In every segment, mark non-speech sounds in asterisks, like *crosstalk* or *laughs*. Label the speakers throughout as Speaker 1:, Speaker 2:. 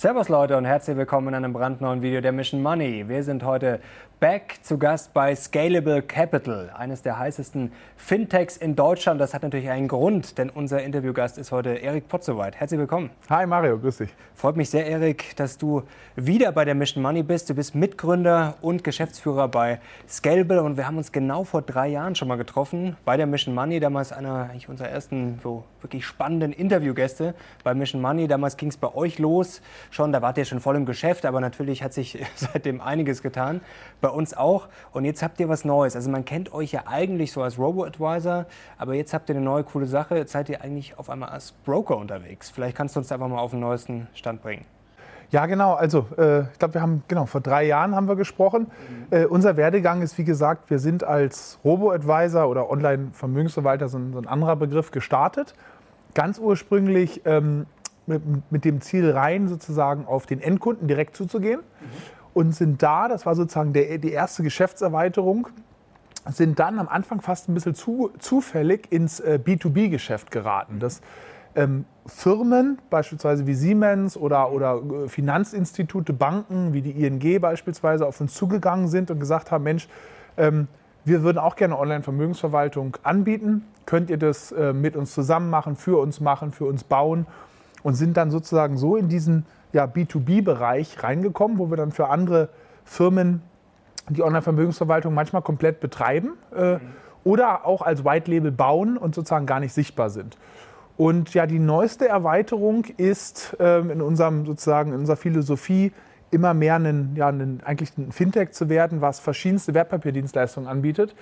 Speaker 1: Servus Leute und herzlich willkommen in einem brandneuen Video der Mission Money. Wir sind heute back zu Gast bei Scalable Capital, eines der heißesten Fintechs in Deutschland. Das hat natürlich einen Grund, denn unser Interviewgast ist heute Erik Potzowait. Herzlich willkommen.
Speaker 2: Hi Mario, grüß dich.
Speaker 1: Freut mich sehr, Erik, dass du wieder bei der Mission Money bist. Du bist Mitgründer und Geschäftsführer bei Scalable und wir haben uns genau vor drei Jahren schon mal getroffen bei der Mission Money. Damals einer unserer ersten so wirklich spannenden Interviewgäste bei Mission Money. Damals ging es bei euch los schon, da wart ihr schon voll im Geschäft, aber natürlich hat sich *laughs* seitdem einiges getan. Bei uns auch. Und jetzt habt ihr was Neues. Also man kennt euch ja eigentlich so als Robo-Advisor, aber jetzt habt ihr eine neue coole Sache. Jetzt seid ihr eigentlich auf einmal als Broker unterwegs. Vielleicht kannst du uns einfach mal auf den neuesten Stand bringen.
Speaker 2: Ja, genau. Also äh, ich glaube, wir haben genau vor drei Jahren haben wir gesprochen. Mhm. Äh, unser Werdegang ist wie gesagt, wir sind als Robo-Advisor oder Online-Vermögensverwalter so, so, ein anderer Begriff gestartet. Ganz ursprünglich ähm, mit, mit, dem Ziel rein sozusagen auf den Endkunden direkt zuzugehen. Mhm und sind da, das war sozusagen der, die erste Geschäftserweiterung, sind dann am Anfang fast ein bisschen zu, zufällig ins äh, B2B-Geschäft geraten. Dass ähm, Firmen, beispielsweise wie Siemens oder, oder äh, Finanzinstitute, Banken wie die ING beispielsweise, auf uns zugegangen sind und gesagt haben, Mensch, ähm, wir würden auch gerne Online-Vermögensverwaltung anbieten. Könnt ihr das äh, mit uns zusammen machen, für uns machen, für uns bauen? Und sind dann sozusagen so in diesen ja, B2B-Bereich reingekommen, wo wir dann für andere Firmen die Online-Vermögensverwaltung manchmal komplett betreiben äh, oder auch als White-Label bauen und sozusagen gar nicht sichtbar sind. Und ja, die neueste Erweiterung ist ähm, in unserem sozusagen in unserer Philosophie immer mehr ein, ja, ein, eigentlich ein Fintech zu werden, was verschiedenste Wertpapierdienstleistungen anbietet,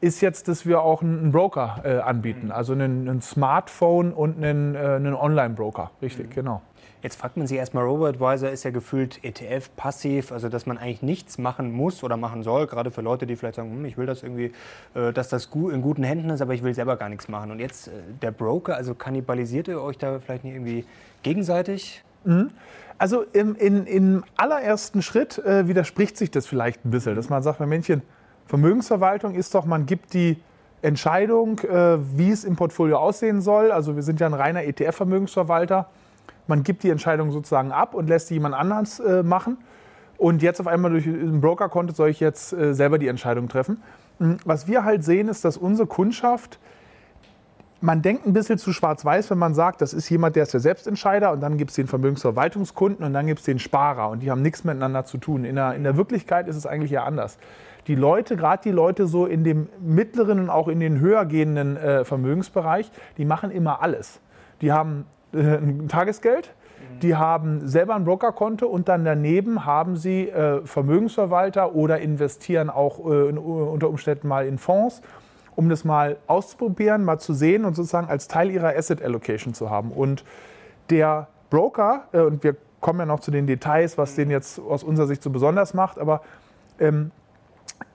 Speaker 2: ist jetzt, dass wir auch einen Broker äh, anbieten, mhm. also einen, einen, Smartphone und einen, äh, einen Online-Broker, richtig, mhm. genau.
Speaker 1: Jetzt fragt man sich erstmal, Robo-Advisor ist ja gefühlt ETF passiv, also dass man eigentlich nichts machen muss oder machen soll, gerade für Leute, die vielleicht sagen, hm, ich will das irgendwie, äh, dass das in guten Händen ist, aber ich will selber gar nichts machen. Und jetzt äh, der Broker, also kannibalisiert ihr euch da vielleicht nicht irgendwie gegenseitig?
Speaker 2: Mhm. Also im, in, im allerersten Schritt äh, widerspricht sich das vielleicht ein bisschen, dass man sagt, Männchen, Vermögensverwaltung ist doch, man gibt die Entscheidung, äh, wie es im Portfolio aussehen soll. Also wir sind ja ein reiner ETF-Vermögensverwalter man gibt die Entscheidung sozusagen ab und lässt sie jemand anders äh, machen. Und jetzt auf einmal durch ein Brokerkonto soll ich jetzt äh, selber die Entscheidung treffen. Hm, was wir halt sehen, ist, dass unsere Kundschaft, man denkt ein bisschen zu schwarz-weiß, wenn man sagt, das ist jemand, der ist der Selbstentscheider und dann gibt es den Vermögensverwaltungskunden und dann gibt es den Sparer und die haben nichts miteinander zu tun. In der, in der Wirklichkeit ist es eigentlich ja anders. Die Leute, gerade die Leute so in dem mittleren und auch in den höher gehenden äh, Vermögensbereich, die machen immer alles. Die haben äh, ein Tagesgeld. Die haben selber ein Brokerkonto und dann daneben haben sie äh, Vermögensverwalter oder investieren auch äh, in, unter Umständen mal in Fonds, um das mal auszuprobieren, mal zu sehen und sozusagen als Teil ihrer Asset Allocation zu haben. Und der Broker, äh, und wir kommen ja noch zu den Details, was den jetzt aus unserer Sicht so besonders macht, aber ähm,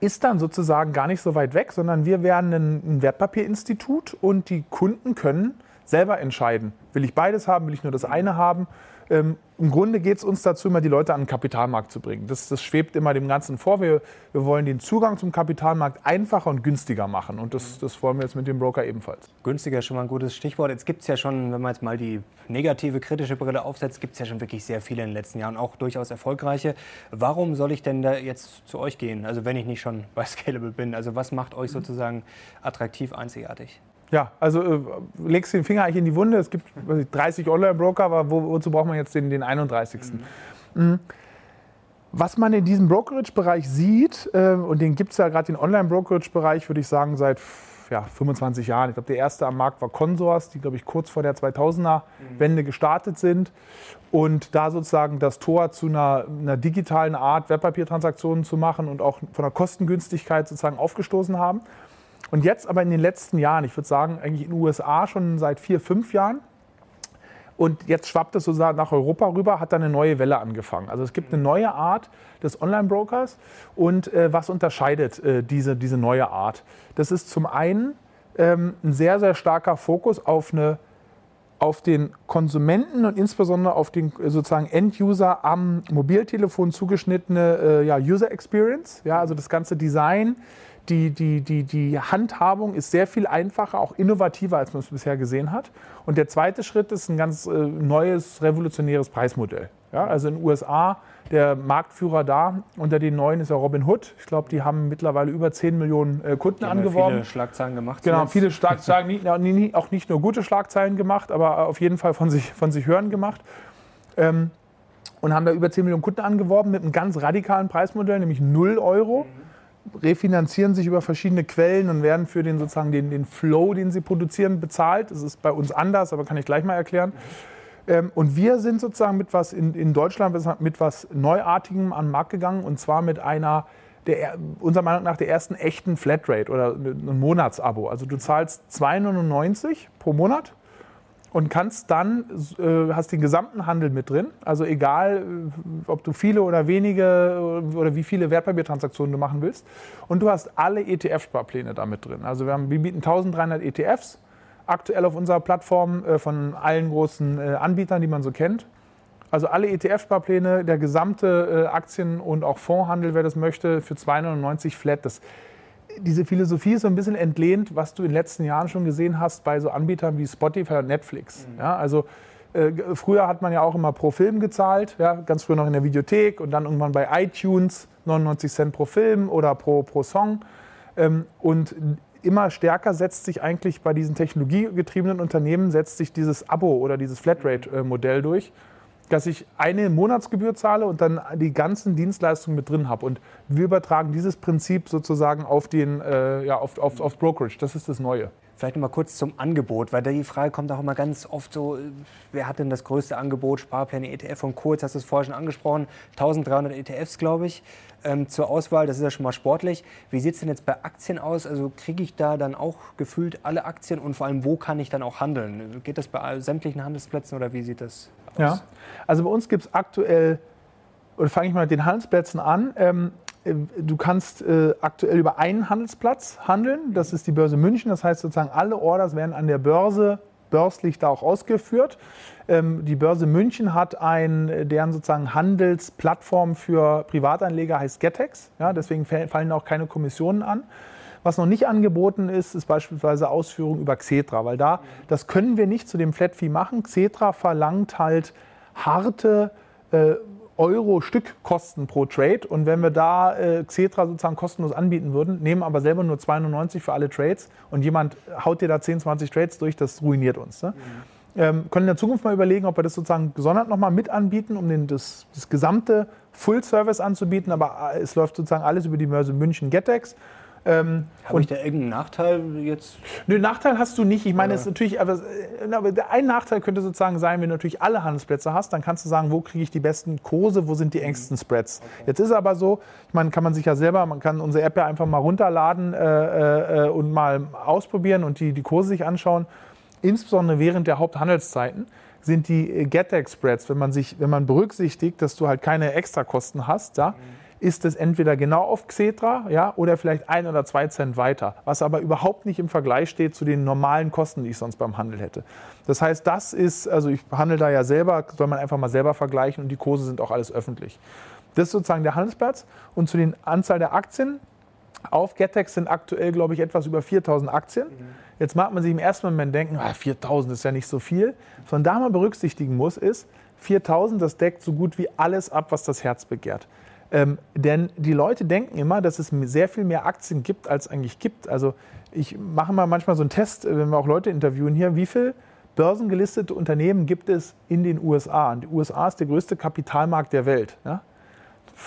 Speaker 2: ist dann sozusagen gar nicht so weit weg, sondern wir werden ein, ein Wertpapierinstitut und die Kunden können selber entscheiden. Will ich beides haben, will ich nur das eine haben? Ähm, Im Grunde geht es uns dazu, immer die Leute an den Kapitalmarkt zu bringen. Das, das schwebt immer dem Ganzen vor. Wir, wir, wollen den Zugang zum Kapitalmarkt einfacher und günstiger machen. Und das, das wollen wir jetzt mit dem Broker ebenfalls.
Speaker 1: Günstiger ist schon mal ein gutes Stichwort. Jetzt gibt es ja schon, wenn man jetzt mal die negative, kritische Brille aufsetzt, gibt es ja schon wirklich sehr viele in den letzten Jahren, auch durchaus erfolgreiche. Warum soll ich denn da jetzt zu euch gehen? Also wenn ich nicht schon bei Scalable bin. Also was macht euch sozusagen attraktiv, einzigartig?
Speaker 2: Ja, also äh, legst den Finger eigentlich in die Wunde. Es gibt ich, 30 Online-Broker, aber wo, wozu braucht man jetzt den, den 31. Mhm. Mhm. Was man in diesem Brokerage-Bereich sieht, äh, und den gibt es ja gerade den Online-Brokerage-Bereich, würde ich sagen, seit ja, 25 Jahren. Ich glaube, der erste am Markt war Consors, die, glaube ich, kurz vor der 2000er-Wende mhm. gestartet sind und da sozusagen das Tor zu einer, einer digitalen Art, Wertpapiertransaktionen zu machen und auch von der Kostengünstigkeit sozusagen aufgestoßen haben. Und jetzt aber in den letzten Jahren, ich würde sagen eigentlich in den USA schon seit vier, fünf Jahren, und jetzt schwappt es sozusagen nach Europa rüber, hat dann eine neue Welle angefangen. Also es gibt eine neue Art des Online-Brokers. Und äh, was unterscheidet äh, diese, diese neue Art? Das ist zum einen ähm, ein sehr, sehr starker Fokus auf, eine, auf den Konsumenten und insbesondere auf den sozusagen End-User am Mobiltelefon zugeschnittene äh, ja, User Experience. Ja, also das ganze Design, die, die, die, die Handhabung ist sehr viel einfacher, auch innovativer, als man es bisher gesehen hat. Und der zweite Schritt ist ein ganz äh, neues, revolutionäres Preismodell. Ja, also in den USA der Marktführer da unter den neuen ist ja Robin Hood. Ich glaube, die haben mittlerweile über 10 Millionen äh, Kunden die angeworben.
Speaker 1: Viele Schlagzeilen gemacht.
Speaker 2: Genau, zuletzt. viele Schlagzeilen, auch nicht nur gute Schlagzeilen gemacht, aber auf jeden Fall von sich, von sich hören gemacht. Ähm, und haben da über 10 Millionen Kunden angeworben mit einem ganz radikalen Preismodell, nämlich 0 Euro. Refinanzieren sich über verschiedene Quellen und werden für den sozusagen den, den Flow, den sie produzieren, bezahlt. Das ist bei uns anders, aber kann ich gleich mal erklären. Ähm, und wir sind sozusagen mit was in, in Deutschland mit was Neuartigem an den Markt gegangen und zwar mit einer der, unserer Meinung nach der ersten echten Flatrate oder ein Monatsabo. Also du zahlst 2,99 pro Monat und kannst dann, äh, hast den gesamten Handel mit drin. Also egal, äh, ob du viele oder wenige äh, oder wie viele Wertpapiertransaktionen du machen willst. Und du hast alle ETF-Sparpläne da mit drin. Also wir, haben, wir bieten 1300 ETFs aktuell auf unserer Plattform äh, von allen großen äh, Anbietern, die man so kennt. Also alle ETF-Sparpläne, der gesamte äh, Aktien- und auch Fondshandel, wer das möchte, für 2,99 flat. Das diese Philosophie ist so ein bisschen entlehnt, was du in den letzten Jahren schon gesehen hast bei so Anbietern wie Spotify und Netflix. Mhm. Ja, also äh, früher hat man ja auch immer pro Film gezahlt, ja, ganz früher noch in der Videothek und dann irgendwann bei iTunes 99 Cent pro Film oder pro, pro Song. Ähm, und immer stärker setzt sich eigentlich bei diesen technologiegetriebenen Unternehmen setzt sich dieses Abo oder dieses Flatrate-Modell durch dass ich eine Monatsgebühr zahle und dann die ganzen Dienstleistungen mit drin habe. Und wir übertragen dieses Prinzip sozusagen auf, den, äh, ja, auf, auf, auf Brokerage. Das ist das Neue.
Speaker 1: Vielleicht noch mal kurz zum Angebot, weil die Frage kommt auch immer ganz oft so, wer hat denn das größte Angebot, Sparpläne, ETF und Co. Jetzt hast du es vorher schon angesprochen, 1300 ETFs, glaube ich, ähm, zur Auswahl, das ist ja schon mal sportlich. Wie sieht es denn jetzt bei Aktien aus? Also kriege ich da dann auch gefühlt alle Aktien und vor allem, wo kann ich dann auch handeln? Geht das bei sämtlichen Handelsplätzen oder wie sieht das aus?
Speaker 2: Ja, also bei uns gibt es aktuell, oder fange ich mal mit den Handelsplätzen an, ähm, äh, du kannst äh, aktuell über einen Handelsplatz handeln. Das ist die Börse München. Das heißt sozusagen, alle Orders werden an der Börse börslich da auch ausgeführt. Ähm, die Börse München hat ein, deren sozusagen Handelsplattform für Privatanleger heißt Getex. Ja, deswegen fallen auch keine Kommissionen an. Was noch nicht angeboten ist, ist beispielsweise Ausführung über Xetra, weil da, das können wir nicht zu dem Flat Fee machen. Xetra verlangt halt harte äh, Euro-Stückkosten pro Trade. Und wenn wir da äh, Xetra sozusagen kostenlos anbieten würden, nehmen aber selber nur 2,99 für alle Trades und jemand haut dir da 10, 20 Trades durch, das ruiniert uns. Ne? Mhm. Ähm, können in der Zukunft mal überlegen, ob wir das sozusagen gesondert nochmal mit anbieten, um den, das, das gesamte Full-Service anzubieten. Aber äh, es läuft sozusagen alles über die Mörse München Getex.
Speaker 1: Ähm, Habe ich da irgendeinen Nachteil jetzt?
Speaker 2: Nö, Nachteil hast du nicht. Ich meine, es ist natürlich, aber, aber ein Nachteil könnte sozusagen sein, wenn du natürlich alle Handelsplätze hast, dann kannst du sagen, wo kriege ich die besten Kurse, wo sind die engsten Spreads. Okay. Jetzt ist aber so, ich meine, kann man sich ja selber, man kann unsere App ja einfach mal runterladen äh, äh, und mal ausprobieren und die, die Kurse sich anschauen. Insbesondere während der Haupthandelszeiten sind die Getex-Spreads, wenn man sich, wenn man berücksichtigt, dass du halt keine Extrakosten hast, ja, mhm ist es entweder genau auf Xetra ja, oder vielleicht ein oder zwei Cent weiter, was aber überhaupt nicht im Vergleich steht zu den normalen Kosten, die ich sonst beim Handel hätte. Das heißt, das ist, also ich handle da ja selber, soll man einfach mal selber vergleichen und die Kurse sind auch alles öffentlich. Das ist sozusagen der Handelsplatz und zu den Anzahl der Aktien. Auf Getex sind aktuell, glaube ich, etwas über 4000 Aktien. Mhm. Jetzt mag man sich im ersten Moment denken, ah, 4000 ist ja nicht so viel. Was man da mal berücksichtigen muss, ist, 4000, das deckt so gut wie alles ab, was das Herz begehrt. Ähm, denn die Leute denken immer, dass es sehr viel mehr Aktien gibt, als es eigentlich gibt. Also ich mache mal manchmal so einen Test, äh, wenn wir auch Leute interviewen hier, wie viele börsengelistete Unternehmen gibt es in den USA? Und die USA ist der größte Kapitalmarkt der Welt. Ja?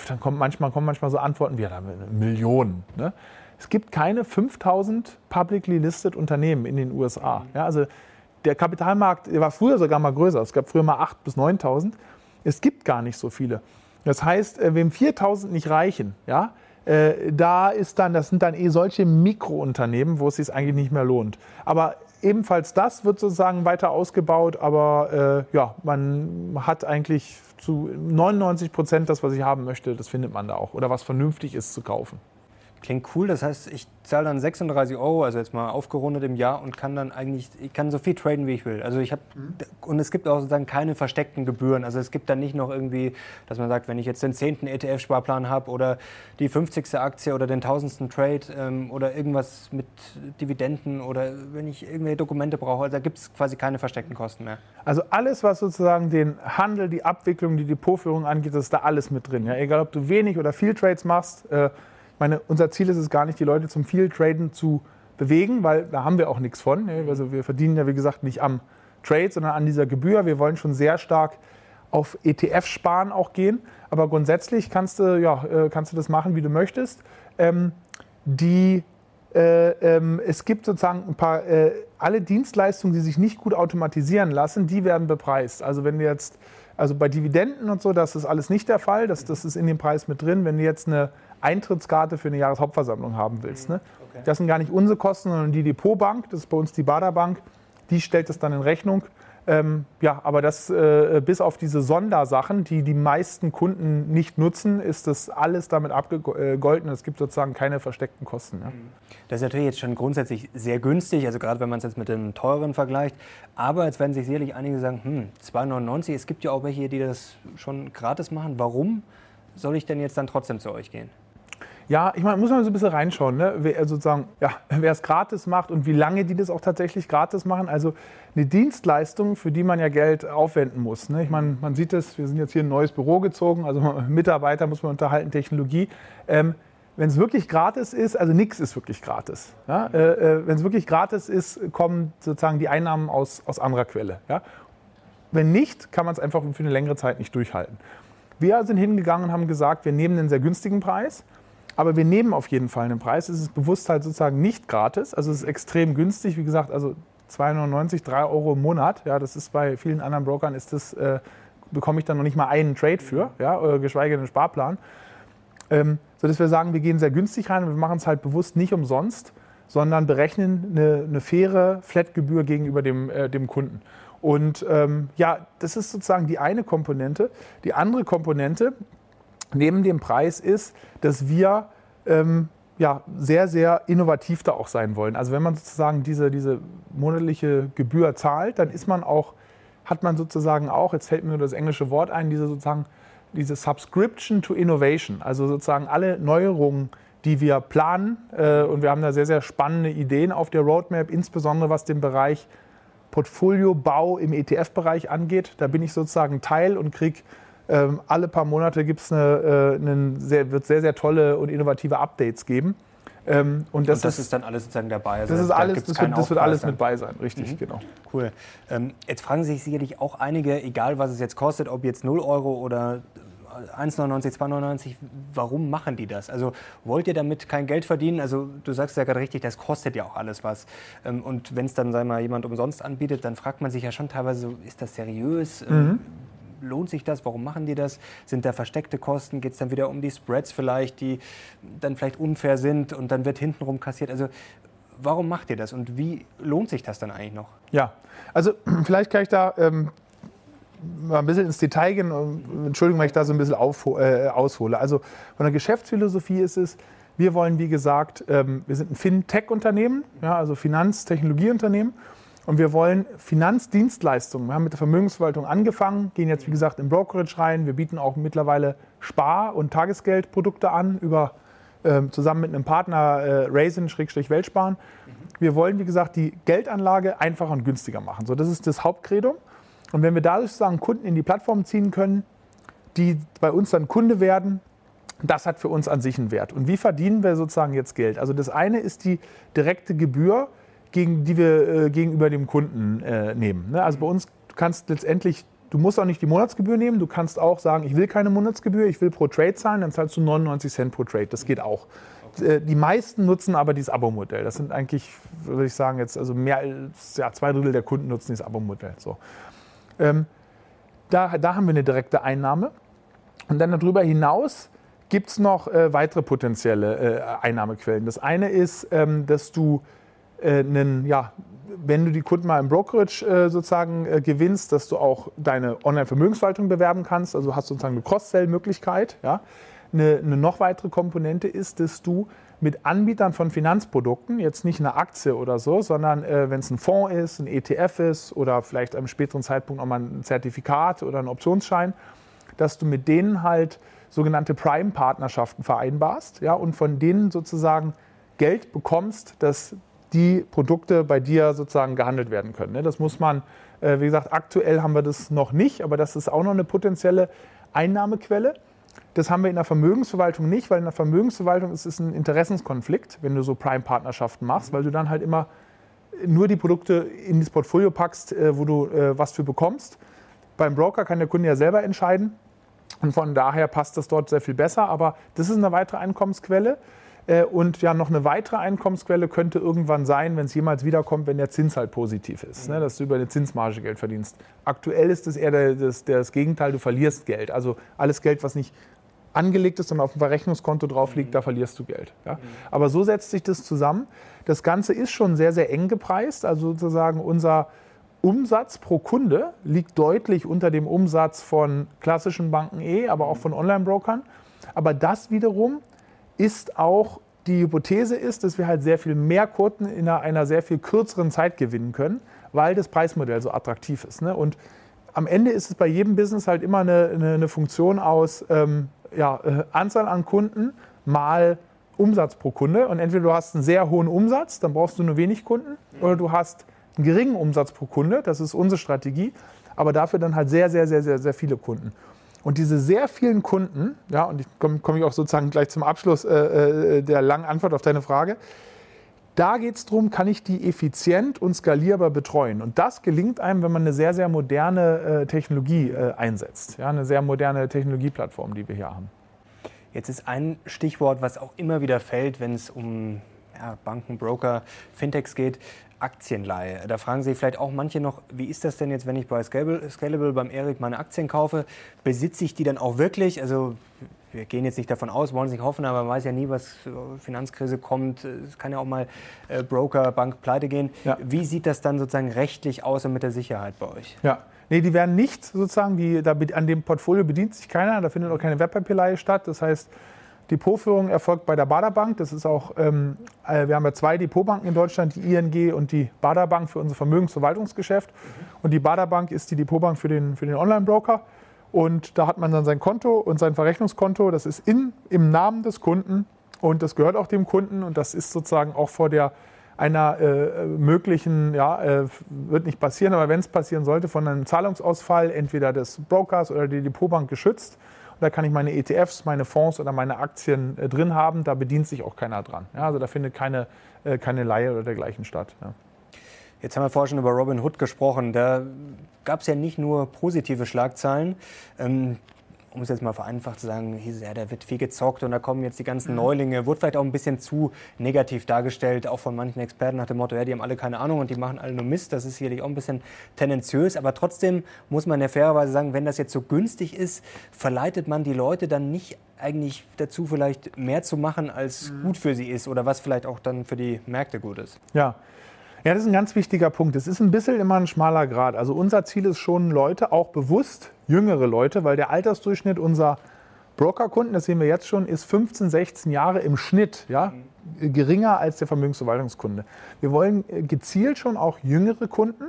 Speaker 2: Dann kommt manchmal, kommen manchmal so Antworten wie ja, Millionen. Ne? Es gibt keine 5000 publicly listed Unternehmen in den USA. Ja, also der Kapitalmarkt war früher sogar mal größer. Es gab früher mal 8.000 bis 9.000. Es gibt gar nicht so viele. Das heißt, äh, wem 4000 nicht reichen, ja, äh, da ist dann, das sind dann eh solche Mikrounternehmen, wo es sich eigentlich nicht mehr lohnt. Aber ebenfalls das wird sozusagen weiter ausgebaut, aber äh, ja, man hat eigentlich zu 99 Prozent das, was ich haben möchte, das findet man da auch. Oder was vernünftig ist zu kaufen
Speaker 1: Klingt cool. Das heißt, ich zahle dann 36 Euro, also jetzt mal aufgerundet im Jahr und kann dann eigentlich, ich kann so viel traden, wie ich will. Also ich habe, mhm. und es gibt auch sozusagen keine versteckten Gebühren. Also es gibt dann nicht noch irgendwie, dass man sagt, wenn ich jetzt den 10. ETF-Sparplan habe oder die 50. Aktie oder den 1000. Trade ähm, oder irgendwas mit Dividenden oder wenn ich irgendwelche Dokumente brauche, also da gibt es quasi keine versteckten Kosten mehr.
Speaker 2: Also alles, was sozusagen den Handel, die Abwicklung, die Depotführung angeht, das ist da alles mit drin. Ja? Egal, ob du wenig oder viel Trades machst, äh, meine, unser Ziel ist es gar nicht, die Leute zum viel Traden zu bewegen, weil da haben wir auch nichts von. Also wir verdienen ja, wie gesagt, nicht am Trade, sondern an dieser Gebühr. Wir wollen schon sehr stark auf ETF-Sparen auch gehen. Aber grundsätzlich kannst du, ja, äh, kannst du das machen, wie du möchtest. Ähm, die, äh, ähm, es gibt sozusagen ein paar, äh, alle Dienstleistungen, die sich nicht gut automatisieren lassen, die werden bepreist. Also wenn du jetzt, also bei Dividenden und so, das ist alles nicht der Fall. Das, das ist in dem Preis mit drin. Wenn du jetzt eine Eintrittskarte für eine Jahreshauptversammlung haben willst. Ne? Okay. Das sind gar nicht unsere Kosten, sondern die Depotbank, das ist bei uns die Baderbank, die stellt das dann in Rechnung. Ähm, ja, aber das äh, bis auf diese Sondersachen, die die meisten Kunden nicht nutzen, ist das alles damit abgegolten. Es gibt sozusagen keine versteckten Kosten. Ja.
Speaker 1: Das ist natürlich jetzt schon grundsätzlich sehr günstig, also gerade wenn man es jetzt mit dem teuren vergleicht. Aber jetzt werden sich sicherlich einige sagen, hm, 2,99, es gibt ja auch welche, die das schon gratis machen. Warum soll ich denn jetzt dann trotzdem zu euch gehen?
Speaker 2: Ja, ich meine, muss man so ein bisschen reinschauen, ne? wer, also sozusagen, ja, *laughs* wer es gratis macht und wie lange die das auch tatsächlich gratis machen. Also eine Dienstleistung, für die man ja Geld aufwenden muss. Ne? Ich meine, man sieht es, wir sind jetzt hier ein neues Büro gezogen, also *laughs* Mitarbeiter muss man unterhalten, Technologie. Ähm, wenn es wirklich gratis ist, also nichts ist wirklich gratis. Ja? Äh, äh, wenn es wirklich gratis ist, kommen sozusagen die Einnahmen aus, aus anderer Quelle. Ja? Wenn nicht, kann man es einfach für eine längere Zeit nicht durchhalten. Wir sind hingegangen und haben gesagt, wir nehmen einen sehr günstigen Preis aber wir nehmen auf jeden Fall einen Preis. Es ist bewusst halt sozusagen nicht gratis. Also es ist extrem günstig. Wie gesagt, also 2,99, 3 Euro im Monat. Ja, das ist bei vielen anderen Brokern ist das, äh, bekomme ich dann noch nicht mal einen Trade für, ja, oder geschweige denn einen Sparplan. Ähm, sodass wir sagen, wir gehen sehr günstig rein und wir machen es halt bewusst nicht umsonst, sondern berechnen eine, eine faire Flatgebühr gegenüber dem, äh, dem Kunden. Und ähm, ja, das ist sozusagen die eine Komponente. Die andere Komponente, neben dem Preis ist, dass wir ähm, ja, sehr, sehr innovativ da auch sein wollen. Also wenn man sozusagen diese, diese monatliche Gebühr zahlt, dann ist man auch, hat man sozusagen auch, jetzt fällt mir nur das englische Wort ein, diese sozusagen diese Subscription to Innovation, also sozusagen alle Neuerungen, die wir planen. Äh, und wir haben da sehr, sehr spannende Ideen auf der Roadmap, insbesondere was den Bereich Portfoliobau im ETF-Bereich angeht. Da bin ich sozusagen Teil und kriege ähm, alle paar Monate gibt's eine, äh, eine sehr, wird sehr, sehr tolle und innovative Updates geben.
Speaker 1: Ähm, und, das, und das ist, ist, dann alles sozusagen dabei.
Speaker 2: Also das ist alles, da das, wird, das wird, alles mit bei sein, richtig, mhm. genau.
Speaker 1: Cool. Ähm, jetzt fragen sich sicherlich auch einige, egal was es jetzt kostet, ob jetzt 0 Euro oder 1,99, 2,99, warum machen die das? Also wollt ihr damit kein Geld verdienen? Also du sagst ja gerade richtig, das kostet ja auch alles was. Ähm, und wenn es dann, sei mal, jemand umsonst anbietet, dann fragt man sich ja schon teilweise, ist das seriös? Ähm, mhm lohnt sich das? Warum machen die das? Sind da versteckte Kosten? Geht es dann wieder um die Spreads vielleicht, die dann vielleicht unfair sind und dann wird hintenrum kassiert? Also warum macht ihr das und wie lohnt sich das dann eigentlich noch?
Speaker 2: Ja, also *clears throat* vielleicht kann ich da ähm, mal ein bisschen ins Detail gehen. Entschuldigung, wenn ich da so ein bisschen äh, aushole. Also von der Geschäftsphilosophie ist es, wir wollen, wie gesagt, ähm, wir sind ein Fintech-Unternehmen, ja, also Finanztechnologieunternehmen. Und wir wollen Finanzdienstleistungen. Wir haben mit der Vermögensverwaltung angefangen, gehen jetzt, wie gesagt, im Brokerage rein. Wir bieten auch mittlerweile Spar- und Tagesgeldprodukte an, über, äh, zusammen mit einem Partner äh, Raisin-Weltsparen. Wir wollen, wie gesagt, die Geldanlage einfacher und günstiger machen. So, das ist das Hauptcredo. Und wenn wir dadurch sozusagen Kunden in die Plattform ziehen können, die bei uns dann Kunde werden, das hat für uns an sich einen Wert. Und wie verdienen wir sozusagen jetzt Geld? Also das eine ist die direkte Gebühr, gegen, die wir äh, gegenüber dem Kunden äh, nehmen. Ne? Also bei uns, du kannst letztendlich, du musst auch nicht die Monatsgebühr nehmen, du kannst auch sagen, ich will keine Monatsgebühr, ich will pro Trade zahlen, dann zahlst du 99 Cent pro Trade. Das geht auch. Okay. Äh, die meisten nutzen aber dieses Abo-Modell. Das sind eigentlich, würde ich sagen, jetzt also mehr als ja, zwei Drittel der Kunden nutzen dieses Abo-Modell. So. Ähm, da, da haben wir eine direkte Einnahme. Und dann darüber hinaus gibt es noch äh, weitere potenzielle äh, Einnahmequellen. Das eine ist, ähm, dass du einen, ja, wenn du die Kunden mal im Brokerage äh, sozusagen äh, gewinnst, dass du auch deine Online-Vermögensverwaltung bewerben kannst. Also hast sozusagen eine Cross-Sell-Möglichkeit. Ja. Eine, eine, noch weitere Komponente ist, dass du mit Anbietern von Finanzprodukten, jetzt nicht eine Aktie oder so, sondern äh, wenn es ein Fonds ist, ein ETF ist oder vielleicht am späteren Zeitpunkt auch mal ein Zertifikat oder ein Optionsschein, dass du mit denen halt sogenannte Prime-Partnerschaften vereinbarst ja, und von denen sozusagen Geld bekommst, dass die Produkte bei dir sozusagen gehandelt werden können. Ne? Das muss man, äh, wie gesagt, aktuell haben wir das noch nicht, aber das ist auch noch eine potenzielle Einnahmequelle. Das haben wir in der Vermögensverwaltung nicht, weil in der Vermögensverwaltung ist es ein Interessenskonflikt, wenn du so Prime-Partnerschaften machst, weil du dann halt immer nur die Produkte in das Portfolio packst, äh, wo du äh, was für bekommst. Beim Broker kann der Kunde ja selber entscheiden und von daher passt das dort sehr viel besser. Aber das ist eine weitere Einkommensquelle. Äh, und ja, noch eine weitere Einkommensquelle könnte irgendwann sein, wenn es jemals wiederkommt, wenn der Zins halt positiv ist, ne, dass du über eine Zinsmarge Geld verdienst. Aktuell ist es eher das, das, Gegenteil, du verlierst Geld. Also alles Geld, was nicht angelegt ist und auf dem Verrechnungskonto drauf liegt, mhm. da verlierst du Geld. Ja? Mhm. Aber so setzt sich das zusammen. Das Ganze ist schon sehr, sehr eng gepreist. Also sozusagen unser Umsatz pro Kunde liegt deutlich unter dem Umsatz von klassischen Banken eh, aber auch von Online-Brokern. Aber das wiederum ist auch die Hypothese ist, dass wir halt sehr viel mehr Kunden in einer, einer sehr viel kürzeren Zeit gewinnen können, weil das Preismodell so attraktiv ist. Ne? Und am Ende ist es bei jedem Business halt immer eine, eine, eine Funktion aus ähm, ja, äh, Anzahl an Kunden mal Umsatz pro Kunde. Und entweder du hast einen sehr hohen Umsatz, dann brauchst du nur wenig Kunden, oder du hast einen geringen Umsatz pro Kunde, das ist unsere Strategie, aber dafür dann halt sehr, sehr, sehr, sehr, sehr viele Kunden. Und diese sehr vielen Kunden, ja, und ich komme komm ich auch sozusagen gleich zum Abschluss äh, äh, der langen Antwort auf deine Frage, da geht es darum, kann ich die effizient und skalierbar betreuen. Und das gelingt einem, wenn man eine sehr, sehr moderne äh, Technologie äh, einsetzt. Ja, eine sehr moderne Technologieplattform, die wir hier haben.
Speaker 1: Jetzt ist ein Stichwort, was auch immer wieder fällt, wenn es um ja, Banken, Broker, Fintechs geht, Aktienleihe. Da fragen sich vielleicht auch manche noch, wie ist das denn jetzt, wenn ich bei Scalable, Scalable beim Erik meine Aktien kaufe? Besitze ich die dann auch wirklich? Also wir gehen jetzt nicht davon aus, wollen es nicht hoffen, aber man weiß ja nie, was Finanzkrise kommt. Es kann ja auch mal äh, Broker, Bank pleite gehen. Ja. Wie sieht das dann sozusagen rechtlich aus und mit der Sicherheit bei euch?
Speaker 2: Ja, Nee, die werden nicht sozusagen, die, da, an dem Portfolio bedient sich keiner, da findet auch keine Wertpapierleihe statt. Das heißt, Depotführung erfolgt bei der Baderbank. Das ist auch, ähm, äh, wir haben ja zwei Depotbanken in Deutschland, die ING und die Baderbank für unser Vermögensverwaltungsgeschäft. Und die Baderbank ist die Depotbank für den, für den Online-Broker. Und da hat man dann sein Konto und sein Verrechnungskonto. Das ist in, im Namen des Kunden und das gehört auch dem Kunden. Und das ist sozusagen auch vor der einer äh, möglichen, ja, äh, wird nicht passieren, aber wenn es passieren sollte, von einem Zahlungsausfall entweder des Brokers oder der Depotbank geschützt. Da kann ich meine ETFs, meine Fonds oder meine Aktien äh, drin haben. Da bedient sich auch keiner dran. Ja, also da findet keine, äh, keine Leihe oder dergleichen statt. Ja.
Speaker 1: Jetzt haben wir vorher schon über Robin Hood gesprochen. Da gab es ja nicht nur positive Schlagzeilen. Ähm, um es jetzt mal vereinfacht zu sagen, hieß es, ja, da wird viel gezockt und da kommen jetzt die ganzen mhm. Neulinge. Wurde vielleicht auch ein bisschen zu negativ dargestellt, auch von manchen Experten nach dem Motto, ja, die haben alle keine Ahnung und die machen alle nur Mist. Das ist sicherlich auch ein bisschen tendenziös, aber trotzdem muss man ja fairerweise sagen, wenn das jetzt so günstig ist, verleitet man die Leute dann nicht eigentlich dazu, vielleicht mehr zu machen, als mhm. gut für sie ist oder was vielleicht auch dann für die Märkte gut ist.
Speaker 2: Ja, ja, das ist ein ganz wichtiger Punkt. Es ist ein bisschen immer ein schmaler Grad. Also unser Ziel ist schon Leute, auch bewusst jüngere Leute, weil der Altersdurchschnitt unserer Brokerkunden, das sehen wir jetzt schon, ist 15, 16 Jahre im Schnitt, ja, geringer als der Vermögensverwaltungskunde. Wir wollen äh, gezielt schon auch jüngere Kunden,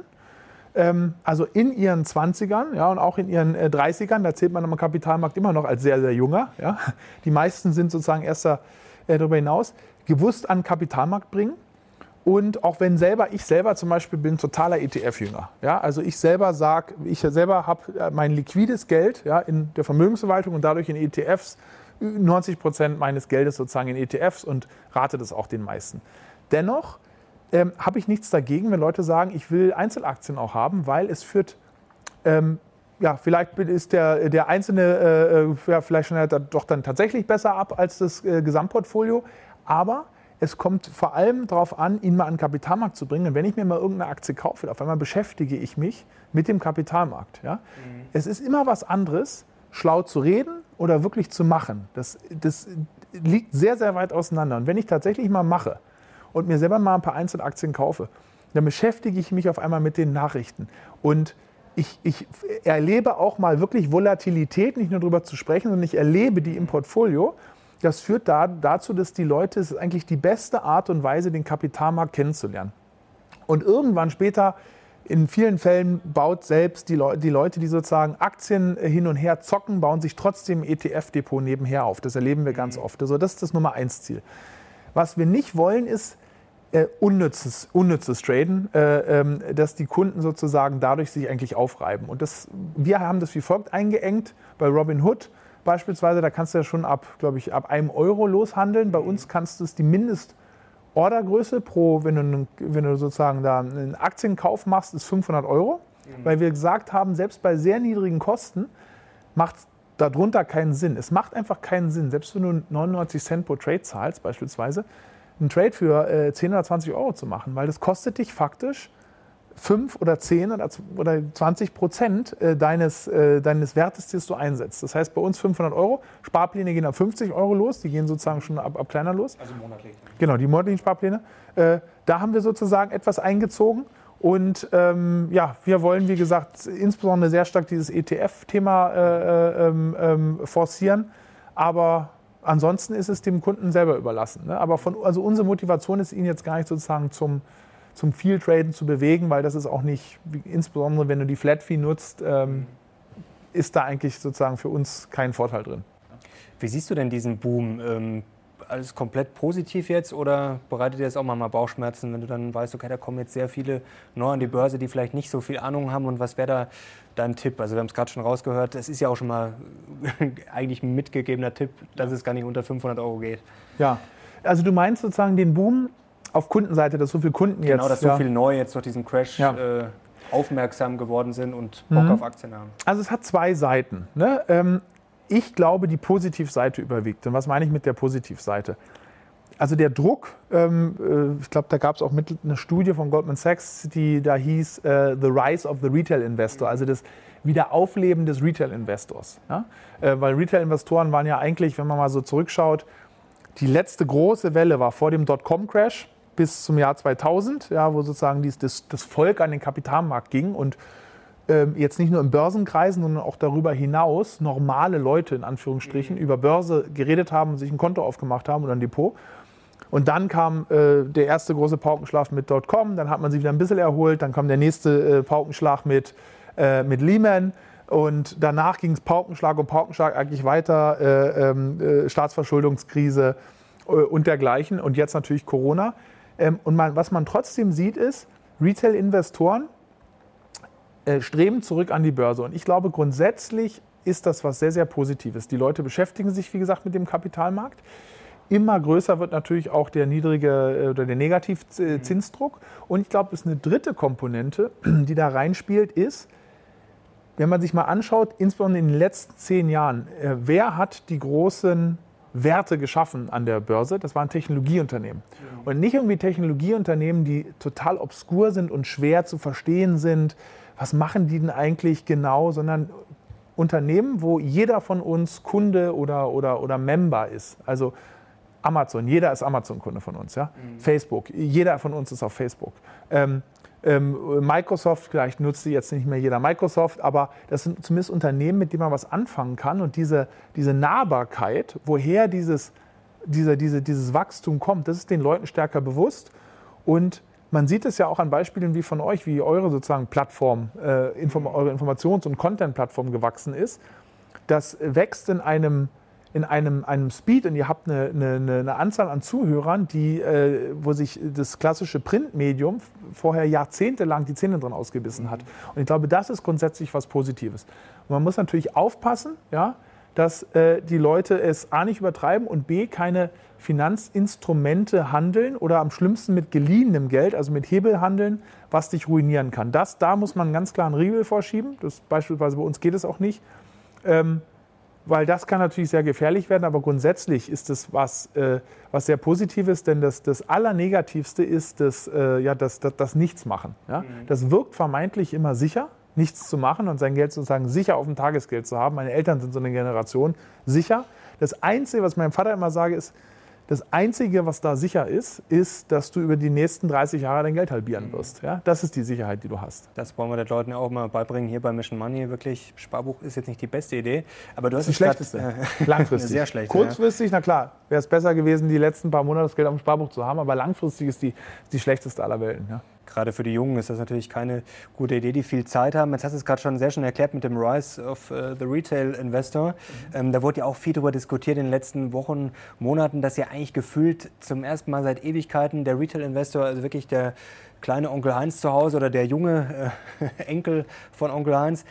Speaker 2: ähm, also in ihren 20ern ja, und auch in ihren 30ern, äh, da zählt man am Kapitalmarkt immer noch als sehr, sehr junger. Ja. Die meisten sind sozusagen erst äh, darüber hinaus, gewusst an den Kapitalmarkt bringen und auch wenn selber, ich selber zum Beispiel bin totaler ETF-Jünger. Ja, also ich selber sage, ich selber habe äh, mein liquides Geld ja, in der Vermögensverwaltung und dadurch in ETFs, 90 Prozent meines Geldes sozusagen in ETFs und rate das auch den meisten. Dennoch ähm, habe ich nichts dagegen, wenn Leute sagen, ich will Einzelaktien auch haben, weil es führt, ähm, ja, vielleicht ist der, der Einzelne äh, äh ja, vielleicht schon doch dann tatsächlich besser ab als das äh, Gesamtportfolio, aber es kommt vor allem darauf an, ihn mal an den Kapitalmarkt zu bringen. Und wenn ich mir mal irgendeine Aktie kaufe, auf einmal beschäftige ich mich mit dem Kapitalmarkt. Ja? Mhm. Es ist immer was anderes, schlau zu reden oder wirklich zu machen. Das, das liegt sehr, sehr weit auseinander. Und wenn ich tatsächlich mal mache und mir selber mal ein paar Einzelaktien kaufe, dann beschäftige ich mich auf einmal mit den Nachrichten. Und ich, ich, erlebe auch mal wirklich Volatilität, nicht nur darüber zu sprechen, sondern ich erlebe die im Portfolio das führt da, dazu, dass die Leute, es ist eigentlich die beste Art und Weise, den Kapitalmarkt kennenzulernen. Und irgendwann später, in vielen Fällen, baut selbst die, Le die Leute, die sozusagen Aktien hin und her zocken, bauen sich trotzdem ETF-Depot nebenher auf. Das erleben wir ganz oft. Also das ist das Nummer eins Ziel. Was wir nicht wollen, ist, äh, unnützes, unnützes Traden, äh, ähm, dass die Kunden sozusagen dadurch sich eigentlich aufreiben. Und das, wir haben das wie folgt eingeengt bei Robinhood beispielsweise. Da kannst du ja schon ab, glaube ich, ab einem Euro loshandeln. Bei uns kannst du es die Mindestordergröße pro, wenn du, wenn du sozusagen da einen Aktienkauf machst, ist 500 Euro. Mhm. Weil wir gesagt haben, selbst bei sehr niedrigen Kosten macht darunter keinen Sinn. Es macht einfach keinen Sinn, selbst wenn du 99 Cent pro Trade zahlst beispielsweise, einen Trade für äh, 10 oder 20 Euro zu machen, weil das kostet dich faktisch 5 oder 10 oder, oder 20 Prozent äh, deines, äh, deines Wertes, das du einsetzt. Das heißt bei uns 500 Euro, Sparpläne gehen ab 50 Euro los, die gehen sozusagen schon ab, ab kleiner los. Also monatlich. Genau, die monatlichen Sparpläne. Äh, da haben wir sozusagen etwas eingezogen. Und ähm, ja, wir wollen, wie gesagt, insbesondere sehr stark dieses ETF-Thema äh, ähm, ähm, forcieren. Aber Ansonsten ist es dem Kunden selber überlassen. Ne? Aber von, also unsere Motivation ist, ihn jetzt gar nicht sozusagen zum, zum Viel-Traden zu bewegen, weil das ist auch nicht, insbesondere wenn du die Flat-Fee nutzt, ähm, ist da eigentlich sozusagen für uns kein Vorteil drin.
Speaker 1: Wie siehst du denn diesen Boom? Ähm, alles komplett positiv jetzt oder bereitet dir das auch mal Bauchschmerzen, wenn du dann weißt, okay, da kommen jetzt sehr viele neu an die Börse, die vielleicht nicht so viel Ahnung haben und was wäre da dein Tipp? Also wir haben es gerade schon rausgehört, es ist ja auch schon mal *laughs* eigentlich ein mitgegebener Tipp, dass es gar nicht unter 500 Euro geht.
Speaker 2: Ja, also du meinst sozusagen den Boom auf Kundenseite, dass so viele Kunden
Speaker 1: genau,
Speaker 2: jetzt...
Speaker 1: Genau, dass so ja. viele neu jetzt durch diesen Crash ja. äh, aufmerksam geworden sind und Bock mhm. auf Aktien haben.
Speaker 2: Also es hat zwei Seiten. Ne? Ähm, ich glaube, die Positivseite überwiegt. Und was meine ich mit der Positivseite? Also der Druck, ähm, äh, ich glaube, da gab es auch mit eine Studie von Goldman Sachs, die da hieß äh, The Rise of the Retail Investor, also das Wiederaufleben des Retail-Investors. Ja? Äh, weil Retail-Investoren waren ja eigentlich, wenn man mal so zurückschaut, die letzte große Welle war vor dem Dotcom-Crash bis zum Jahr 2000, ja, wo sozusagen dies, das, das Volk an den Kapitalmarkt ging und ähm, jetzt nicht nur in Börsenkreisen, sondern auch darüber hinaus normale Leute in Anführungsstrichen mhm. über Börse geredet haben, sich ein Konto aufgemacht haben oder ein Depot. Und dann kam äh, der erste große Paukenschlag mit .com, dann hat man sich wieder ein bisschen erholt, dann kam der nächste äh, Paukenschlag mit, äh, mit Lehman und danach ging es Paukenschlag und Paukenschlag eigentlich weiter, äh, ähm, äh, Staatsverschuldungskrise äh, und dergleichen und jetzt natürlich Corona. Ähm, und man, was man trotzdem sieht ist, Retail-Investoren äh, streben zurück an die Börse. Und ich glaube, grundsätzlich ist das was sehr, sehr Positives. Die Leute beschäftigen sich, wie gesagt, mit dem Kapitalmarkt. Immer größer wird natürlich auch der niedrige äh, oder der Negativzinsdruck. Und ich glaube, es ist eine dritte Komponente, *clears throat* die da reinspielt, ist, wenn man sich mal anschaut, insbesondere in den letzten zehn Jahren, äh, wer hat die großen Werte geschaffen an der Börse? Das waren Technologieunternehmen. Und nicht irgendwie Technologieunternehmen, die total obskur sind und schwer zu verstehen sind, was machen die denn eigentlich genau, sondern Unternehmen, wo jeder von uns Kunde oder, oder, oder Member ist. Also Amazon, jeder ist Amazon-Kunde von uns. Ja? Mhm. Facebook, jeder von uns ist auf Facebook. Ähm, ähm, Microsoft, vielleicht nutzt sie jetzt nicht mehr jeder Microsoft, aber das sind zumindest Unternehmen, mit denen man was anfangen kann. Und diese, diese Nahbarkeit, woher dieses, diese, diese, dieses Wachstum kommt, das ist den Leuten stärker bewusst. Und man sieht es ja auch an Beispielen wie von euch, wie eure sozusagen Plattform, äh, Inform eure Informations- und Content-Plattform gewachsen ist. Das wächst in einem, in einem, einem Speed und ihr habt eine, eine, eine Anzahl an Zuhörern, die, äh, wo sich das klassische Printmedium vorher jahrzehntelang die Zähne drin ausgebissen hat. Und ich glaube, das ist grundsätzlich was Positives. Und man muss natürlich aufpassen, ja, dass äh, die Leute es A nicht übertreiben und B keine Finanzinstrumente handeln oder am schlimmsten mit geliehenem Geld, also mit Hebel handeln, was dich ruinieren kann. Das, da muss man ganz klar einen Riegel vorschieben. Das beispielsweise bei uns geht es auch nicht. Ähm, weil das kann natürlich sehr gefährlich werden, aber grundsätzlich ist es was, äh, was sehr Positives, denn das, das Allernegativste ist das, äh, ja, das, das, das Nichtsmachen. Ja? Mhm. Das wirkt vermeintlich immer sicher, nichts zu machen und sein Geld sozusagen sicher auf dem Tagesgeld zu haben. Meine Eltern sind so eine Generation sicher. Das Einzige, was meinem Vater immer sage, ist, Das Einzige, was da sicher ist, ist, dass du über die nächsten 30 Jahre dein Geld halbieren wirst. Ja? Das ist die Sicherheit, die du hast.
Speaker 1: Das wollen wir den Leuten auch mal beibringen hier bei Mission Money. Wirklich, Sparbuch ist jetzt nicht die beste Idee, aber du hast
Speaker 2: das schlechteste. *laughs* Äh, langfristig.
Speaker 1: Sehr schlecht.
Speaker 2: Kurzfristig, ja. na klar, wäre es besser gewesen, die letzten paar Monate das Geld auf dem Sparbuch zu haben, aber langfristig ist die, die schlechteste aller Welten. Ja?
Speaker 1: Gerade für die Jungen ist das natürlich keine gute Idee, die viel Zeit haben. Jetzt hast du es gerade schon sehr schön erklärt mit dem Rise of uh, the Retail Investor. Mhm. Ähm, da wurde ja auch viel darüber diskutiert in den letzten Wochen, Monaten, dass ja eigentlich gefühlt zum ersten Mal seit Ewigkeiten der Retail Investor, also wirklich der kleine Onkel Heinz zu Hause oder der junge äh, *laughs* Enkel von Onkel Heinz,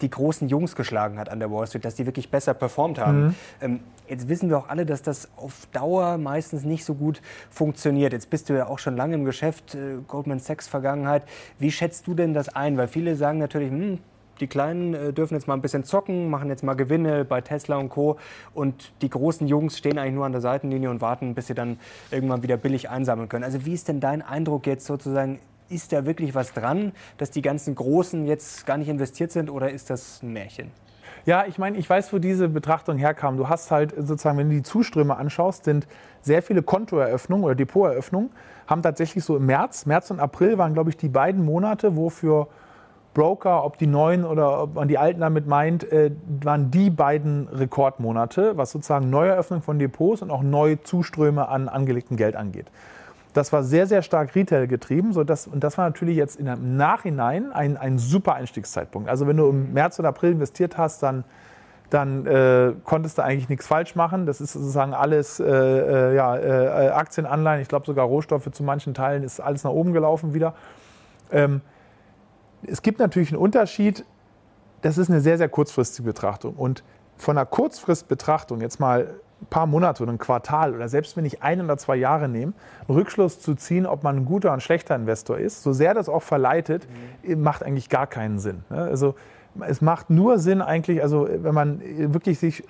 Speaker 1: die großen Jungs geschlagen hat an der Wall Street, dass die wirklich besser performt haben. Mhm. Ähm, jetzt wissen wir auch alle, dass das auf Dauer meistens nicht so gut funktioniert. Jetzt bist du ja auch schon lange im Geschäft, äh, Goldman Sachs Vergangenheit. Wie schätzt du denn das ein? Weil viele sagen natürlich, hm, die Kleinen äh, dürfen jetzt mal ein bisschen zocken, machen jetzt mal Gewinne bei Tesla und Co. Und die großen Jungs stehen eigentlich nur an der Seitenlinie und warten, bis sie dann irgendwann wieder billig einsammeln können. Also wie ist denn dein Eindruck jetzt sozusagen ist da wirklich was dran, dass die ganzen Großen jetzt gar nicht investiert sind oder ist das ein Märchen?
Speaker 2: Ja, ich meine, ich weiß, wo diese Betrachtung herkam. Du hast halt sozusagen, wenn du die Zuströme anschaust, sind sehr viele Kontoeröffnungen oder Depoteröffnungen, haben tatsächlich so im März, März und April waren, glaube ich, die beiden Monate, wo für Broker, ob die neuen oder ob man die alten damit meint, äh, waren die beiden Rekordmonate, was sozusagen Neueröffnung von Depots und auch neue Zuströme an angelegtem Geld angeht. Das war sehr, sehr stark Retail getrieben. Sodass, und das war natürlich jetzt im Nachhinein ein, ein super Einstiegszeitpunkt. Also wenn du im März oder April investiert hast, dann, dann äh, konntest du eigentlich nichts falsch machen. Das ist sozusagen alles äh, äh ja, äh, Aktien, Anleihen, ich glaube sogar Rohstoffe zu manchen Teilen ist alles nach oben gelaufen wieder. Ähm, es gibt natürlich einen Unterschied. Das ist eine sehr, sehr kurzfristige Betrachtung. Und von einer Kurzfristbetrachtung, jetzt mal paar Monate oder ein Quartal oder selbst wenn ich ein oder zwei Jahre nehme, einen Rückschluss zu ziehen, ob man ein guter oder ein schlechter Investor ist, so sehr das auch verleitet, mhm. macht eigentlich gar keinen Sinn. Ne? Also es macht nur Sinn eigentlich, also wenn man wirklich sich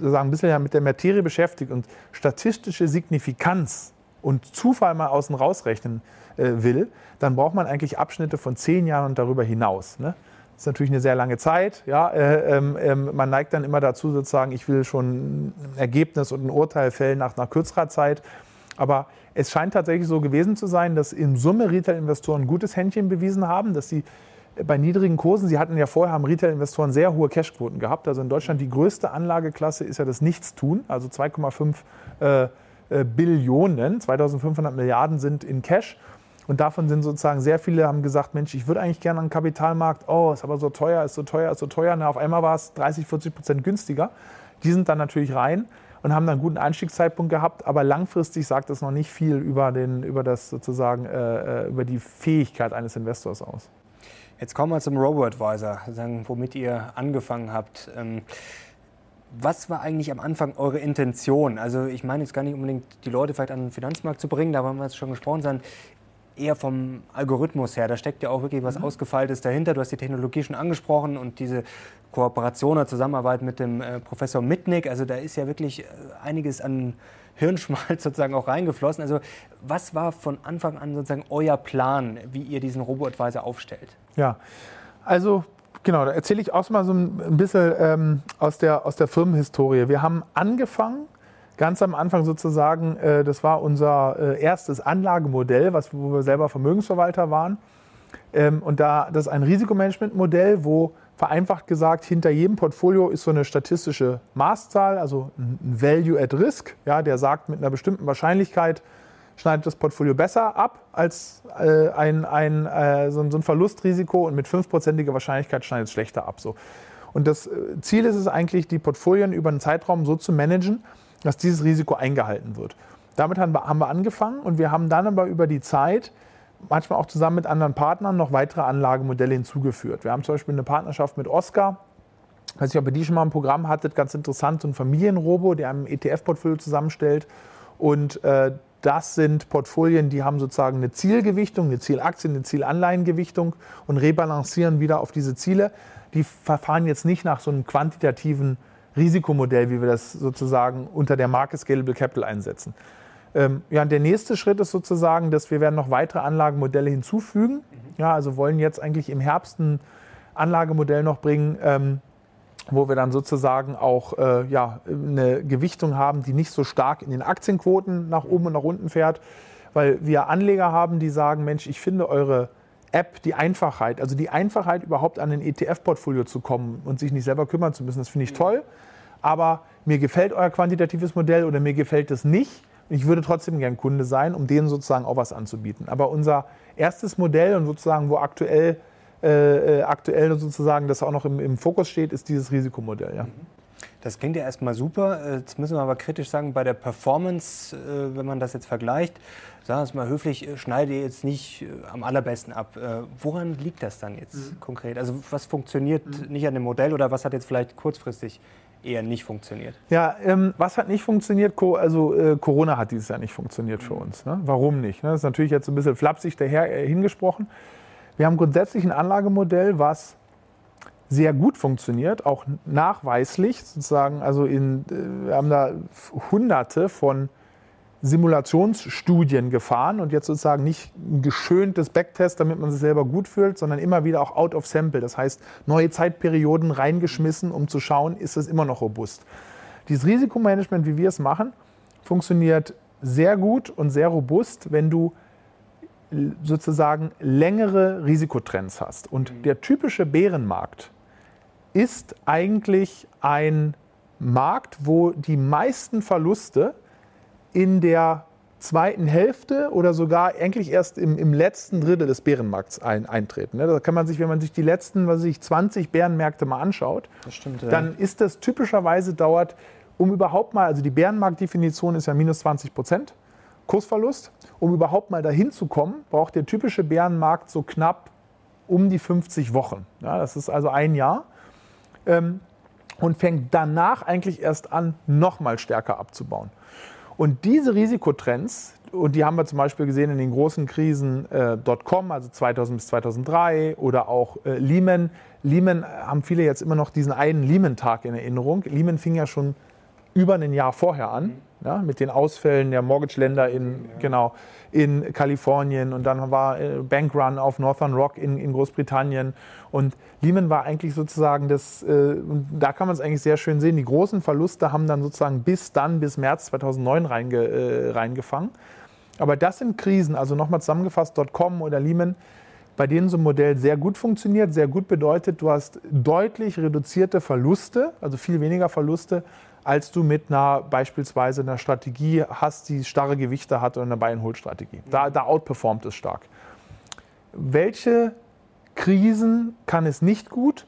Speaker 2: sagen, ein bisschen mit der Materie beschäftigt und statistische Signifikanz und Zufall mal außen rausrechnen äh, will, dann braucht man eigentlich Abschnitte von zehn Jahren und darüber hinaus. Ne? Ist natürlich eine sehr lange Zeit. Ja, äh, äh, man neigt dann immer dazu, sozusagen, ich will schon ein Ergebnis und ein Urteil fällen nach, nach kürzerer Zeit. Aber es scheint tatsächlich so gewesen zu sein, dass in Summe Retail-Investoren ein gutes Händchen bewiesen haben, dass sie bei niedrigen Kursen, Sie hatten ja vorher, haben Retail-Investoren sehr hohe Cashquoten gehabt. Also in Deutschland die größte Anlageklasse ist ja das Nichtstun, also 2,5 äh, äh, Billionen, 2500 Milliarden sind in Cash. Und davon sind sozusagen sehr viele haben gesagt, Mensch, ich würde eigentlich gerne an den Kapitalmarkt, oh, ist aber so teuer, ist so teuer, ist so teuer. Na, auf einmal war es 30, 40 Prozent günstiger. Die sind dann natürlich rein und haben dann einen guten Einstiegszeitpunkt gehabt, aber langfristig sagt das noch nicht viel über, den, über, das sozusagen, äh, äh über die Fähigkeit eines Investors aus.
Speaker 1: Jetzt kommen wir zum Robo-Advisor, womit ihr angefangen habt. Ähm was war eigentlich am Anfang eure Intention? Also ich meine jetzt gar nicht unbedingt die Leute vielleicht an den Finanzmarkt zu bringen, da haben wir jetzt schon gesprochen, sondern eher vom Algorithmus her. Da steckt ja auch wirklich was mhm. Ausgefeiltes dahinter. Du hast die Technologie schon angesprochen und diese Kooperation oder Zusammenarbeit mit dem äh, Professor Mitnick. Also da ist ja wirklich äh, einiges an Hirnschmalz *laughs* sozusagen auch reingeflossen. Also was war von Anfang an sozusagen euer Plan, wie ihr diesen Robo-Advisor aufstellt?
Speaker 2: Ja, also genau, da erzähle ich auch mal so ein bisschen ähm, aus, der, aus der Firmenhistorie. Wir haben angefangen ganz am Anfang sozusagen, äh, das war unser äh, erstes Anlagemodell, was, wo wir selber Vermögensverwalter waren. Ähm, und da, das ist ein Risikomanagementmodell, wo vereinfacht gesagt, hinter jedem Portfolio ist so eine statistische Maßzahl, also ein Value at Risk, ja, der sagt, mit einer bestimmten Wahrscheinlichkeit schneidet das Portfolio besser ab als äh, ein, ein, äh, so, ein, Verlustrisiko und mit fünfprozentiger Wahrscheinlichkeit schneidet es schlechter ab. So. Und das äh, Ziel ist es eigentlich, die Portfolien über einen Zeitraum so zu managen, dass dieses Risiko eingehalten wird. Damit haben wir, haben wir angefangen und wir haben dann aber über die Zeit manchmal auch zusammen mit anderen Partnern noch weitere Anlagemodelle hinzugeführt. Wir haben zum Beispiel eine Partnerschaft mit Oscar. Ich weiß nicht, ob ihr die schon mal im Programm hattet, ganz interessant, so ein Familienrobo, der ein ETF-Portfolio zusammenstellt. Und äh, das sind Portfolien, die haben sozusagen eine Zielgewichtung, eine Zielaktien, eine Zielanleihengewichtung und rebalancieren wieder auf diese Ziele. Die verfahren jetzt nicht nach so einem quantitativen Risikomodell, wie wir das sozusagen unter der Marke Scalable Capital einsetzen. Ähm, ja, der nächste Schritt ist sozusagen, dass wir werden noch weitere Anlagemodelle hinzufügen. Mhm. Ja, also wollen jetzt eigentlich im Herbst ein Anlagemodell noch bringen, ähm, wo wir dann sozusagen auch äh, ja, eine Gewichtung haben, die nicht so stark in den Aktienquoten nach oben und nach unten fährt, weil wir Anleger haben, die sagen, Mensch, ich finde eure App die Einfachheit, also die Einfachheit überhaupt an ein ETF-Portfolio zu kommen und sich nicht selber kümmern zu müssen, das finde ich toll. Aber mir gefällt euer quantitatives Modell oder mir gefällt es nicht. Ich würde trotzdem gern Kunde sein, um denen sozusagen auch was anzubieten. Aber unser erstes Modell und sozusagen, wo aktuell, äh, äh aktuell sozusagen das auch noch im, im Fokus steht, ist dieses Risikomodell. Ja.
Speaker 1: Das klingt ja erstmal super. Äh, jetzt müssen wir aber kritisch sagen, bei der Performance, äh, wenn man das jetzt vergleicht, sagen wir es mal höflich, schneidet ihr jetzt nicht am allerbesten ab. Woran liegt das dann jetzt mhm. konkret? Also was funktioniert mhm. nicht an dem Modell oder was hat jetzt vielleicht kurzfristig eher nicht funktioniert?
Speaker 2: Ja, ähm, was hat nicht funktioniert? Co also äh, Corona hat dieses Jahr nicht funktioniert für uns. Ne? Warum nicht? Ne? Das ist natürlich jetzt ein bisschen flapsig daher äh, hingesprochen. Wir haben grundsätzlich ein Anlagemodell, was sehr gut funktioniert, auch nachweislich sozusagen. Also in, äh, wir haben da hunderte von Simulationsstudien gefahren und jetzt sozusagen nicht ein geschöntes Backtest, damit man sich selber gut fühlt, sondern immer wieder auch out of sample. Das heißt, neue Zeitperioden reingeschmissen, um zu schauen, ist es immer noch robust. Dieses Risikomanagement, wie wir es machen, funktioniert sehr gut und sehr robust, wenn du sozusagen längere Risikotrends hast. Und mhm. der typische Bärenmarkt ist eigentlich ein Markt, wo die meisten Verluste in der zweiten Hälfte oder sogar eigentlich erst im, im letzten Drittel des Bärenmarkts ein, eintreten. Ne? Da kann man sich, wenn man sich die letzten, was ich, 20 Bärenmärkte mal anschaut, stimmt, ja. dann ist das typischerweise dauert, um überhaupt mal, also die Bärenmarktdefinition ist ja minus 20 Prozent Kursverlust. Um überhaupt mal dahin zu kommen, braucht der typische Bärenmarkt so knapp um die 50 Wochen. Ja, das ist also ein Jahr. Ähm, und fängt danach eigentlich erst an, nochmal stärker abzubauen. Und diese Risikotrends, und die haben wir zum Beispiel gesehen in den großen Krisen äh, Dotcom, also 2000 bis 2003 oder auch äh, Lehman. Lehman haben viele jetzt immer noch diesen einen Lehman-Tag in Erinnerung. Lehman fing ja schon über ein Jahr vorher an, ja, mit den Ausfällen der Mortgage-Länder in, ja. genau, in Kalifornien und dann war äh, Bankrun auf Northern Rock in, in Großbritannien und Lehman war eigentlich sozusagen das, äh, da kann man es eigentlich sehr schön sehen, die großen Verluste haben dann sozusagen bis dann, bis März 2009 reinge, äh, reingefangen. Aber das sind Krisen, also nochmal zusammengefasst, Dotcom oder Lehman, bei denen so ein Modell sehr gut funktioniert. Sehr gut bedeutet, du hast deutlich reduzierte Verluste, also viel weniger Verluste, als du mit einer beispielsweise einer Strategie hast, die starre Gewichte hat oder eine Buy-and-Hold-Strategie. Da, da outperformt es stark. Welche Krisen kann es nicht gut?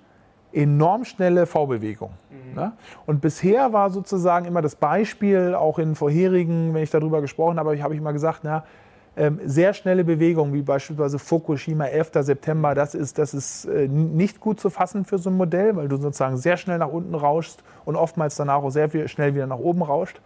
Speaker 2: Enorm schnelle V-Bewegung. Mhm. Ne? Und bisher war sozusagen immer das Beispiel, auch in vorherigen, wenn ich darüber gesprochen habe, habe ich immer gesagt, na, sehr schnelle Bewegungen, wie beispielsweise Fukushima 11. September, das ist, das ist äh, nicht gut zu fassen für so ein Modell, weil du sozusagen sehr schnell nach unten rauschst und oftmals danach auch sehr schnell wieder nach oben rauscht.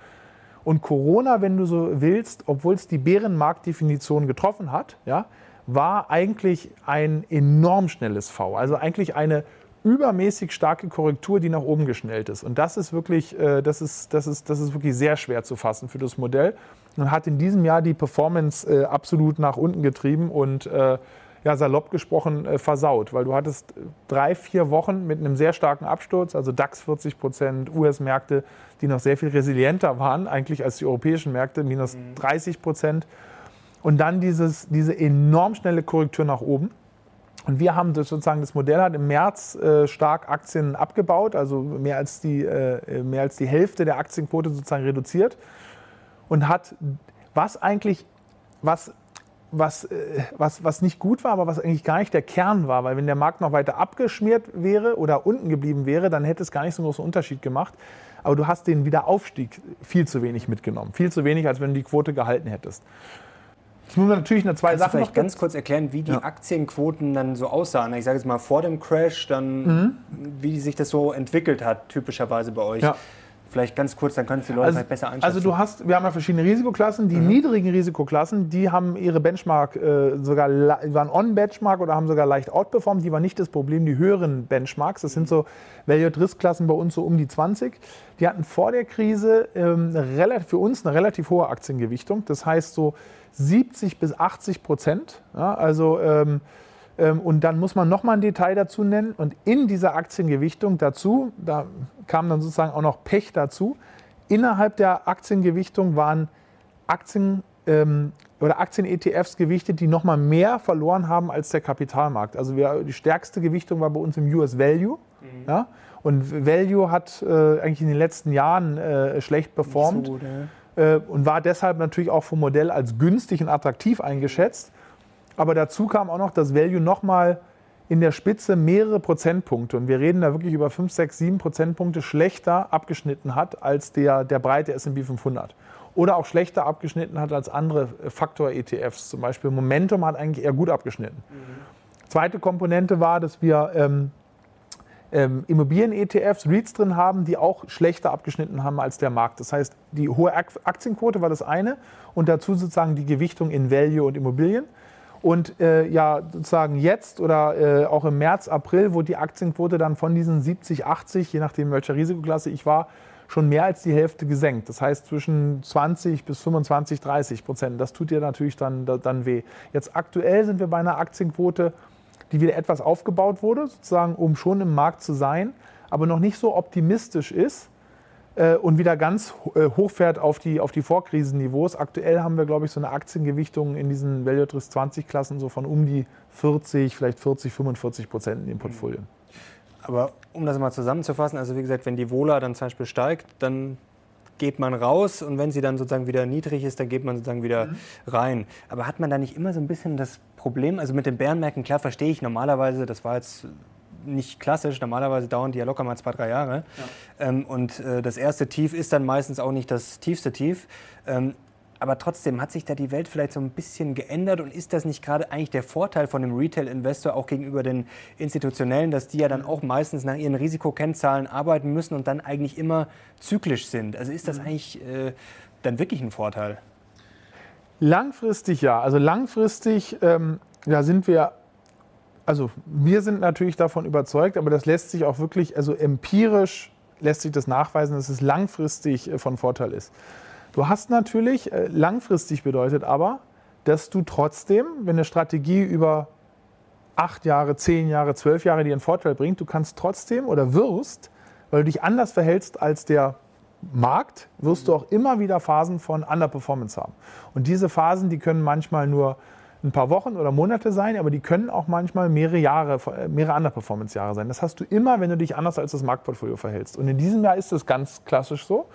Speaker 2: Und Corona, wenn du so willst, obwohl es die Bärenmarktdefinition getroffen hat, ja, war eigentlich ein enorm schnelles V. Also eigentlich eine übermäßig starke Korrektur, die nach oben geschnellt ist. Und das ist wirklich, äh, das ist, das ist, das ist wirklich sehr schwer zu fassen für das Modell und hat in diesem Jahr die Performance äh, absolut nach unten getrieben und äh, ja, salopp gesprochen äh, versaut, weil du hattest drei, vier Wochen mit einem sehr starken Absturz, also DAX 40 Prozent, US-Märkte, die noch sehr viel resilienter waren eigentlich als die europäischen Märkte, minus 30 mhm. Prozent. Und dann dieses, diese enorm schnelle Korrektur nach oben. Und wir haben das sozusagen, das Modell hat im März äh, stark Aktien abgebaut, also mehr als, die, äh, mehr als die Hälfte der Aktienquote sozusagen reduziert und hat was eigentlich, was, was, äh, was, was nicht gut war, aber was eigentlich gar nicht der Kern war, weil wenn der Markt noch weiter abgeschmiert wäre oder unten geblieben wäre, dann hätte es gar nicht so einen großen Unterschied gemacht. Aber du hast den Wiederaufstieg viel zu wenig mitgenommen. Viel zu wenig, als wenn du die Quote gehalten hättest.
Speaker 1: Jetzt muss man natürlich eine zwei Kannst Sachen vielleicht noch ganz kurz erklären, wie die ja. Aktienquoten dann so aussahen. Ich sage jetzt mal vor dem Crash, dann mhm. wie sich das so entwickelt hat, typischerweise bei euch. Ja. Vielleicht ganz kurz, dann können Sie die Leute
Speaker 2: also,
Speaker 1: vielleicht besser einschätzen.
Speaker 2: Also du hast, wir haben ja verschiedene Risikoklassen. Die mhm. niedrigen Risikoklassen, die haben ihre Benchmark äh, sogar, waren on-Benchmark oder haben sogar leicht outperformed. Die waren nicht das Problem. Die höheren Benchmarks, das sind so Value-at-Risk-Klassen bei uns so um die 20. Die hatten vor der Krise ähm, relativ, für uns eine relativ hohe Aktiengewichtung. Das heißt so 70 bis 80 Prozent. Ja, also Ähm, und dann muss man nochmal ein Detail dazu nennen. Und in dieser Aktiengewichtung dazu, da kam dann sozusagen auch noch Pech dazu, innerhalb der Aktiengewichtung waren Aktien ähm, oder Aktien-ETFs gewichtet, die nochmal mehr verloren haben als der Kapitalmarkt. Also wir, die stärkste Gewichtung war bei uns im US Value. Mhm. Ja? Und Value hat äh, eigentlich in den letzten Jahren äh, schlecht performt so, äh, und war deshalb natürlich auch vom Modell als günstig und attraktiv eingeschätzt. Aber dazu kam auch noch, dass Value nochmal in der Spitze mehrere Prozentpunkte, und wir reden da wirklich über 5, 6, 7 Prozentpunkte, schlechter abgeschnitten hat als der, der breite S&P 500. Oder auch schlechter abgeschnitten hat als andere Faktor-ETFs. Zum Beispiel Momentum hat eigentlich eher gut abgeschnitten. Mhm. Zweite Komponente war, dass wir ähm, ähm, Immobilien-ETFs, REITs drin haben, die auch schlechter abgeschnitten haben als der Markt. Das heißt, die hohe Aktienquote war das eine und dazu sozusagen die Gewichtung in Value und Immobilien. Und äh, ja, sozusagen jetzt oder äh, auch im März, April wurde die Aktienquote dann von diesen 70, 80, je nachdem welcher Risikoklasse ich war, schon mehr als die Hälfte gesenkt. Das heißt zwischen 20 bis 25, 30 Prozent. Das tut dir natürlich dann, dann weh. Jetzt aktuell sind wir bei einer Aktienquote die wieder etwas aufgebaut wurde, sozusagen, um schon im Markt zu sein, aber noch nicht so optimistisch ist und wieder ganz äh, hochfährt auf die, auf die Vorkrisenniveaus. Aktuell haben wir, glaube ich, so eine Aktiengewichtung in diesen Value 20 Klassen so von um die 40, vielleicht 40, 45 Prozent in den Portfolien.
Speaker 1: Aber um das mal zusammenzufassen, also wie gesagt, wenn die Vola dann zum Beispiel steigt, dann geht man raus und wenn sie dann sozusagen wieder niedrig ist, dann geht man sozusagen wieder mhm. rein. Aber hat man da nicht immer so ein bisschen das Problem, also mit den Bärenmärkten, klar verstehe ich normalerweise, das war jetzt nicht klassisch, normalerweise dauern die ja locker mal zwei, drei Jahre. Ja. Ähm, und äh, das erste Tief ist dann meistens auch nicht das tiefste Tief. Ähm, aber trotzdem hat sich da die Welt vielleicht so ein bisschen geändert und ist das nicht gerade eigentlich der Vorteil von dem Retail-Investor auch gegenüber den institutionellen, dass die ja dann auch meistens nach ihren Risikokennzahlen arbeiten müssen und dann eigentlich immer zyklisch sind? Also ist das mhm. eigentlich äh, dann wirklich ein Vorteil?
Speaker 2: Langfristig ja. Also langfristig ähm, ja, sind wir, also wir sind natürlich davon überzeugt, aber das lässt sich auch wirklich, also empirisch lässt sich das nachweisen, dass es langfristig äh, von Vorteil ist. Du hast natürlich, äh, langfristig bedeutet aber, dass du trotzdem, wenn eine Strategie über acht Jahre, zehn Jahre, zwölf Jahre dir einen Vorteil bringt, du kannst trotzdem oder wirst, weil du dich anders verhältst als der Markt, wirst du auch immer wieder Phasen von Underperformance haben. Und diese Phasen, die können manchmal nur ein paar Wochen oder Monate sein, aber die können auch manchmal mehrere Jahre, mehrere Underperformance-Jahre sein. Das hast du immer, wenn du dich anders als das Marktportfolio verhältst. Und in diesem Jahr ist es ganz klassisch so.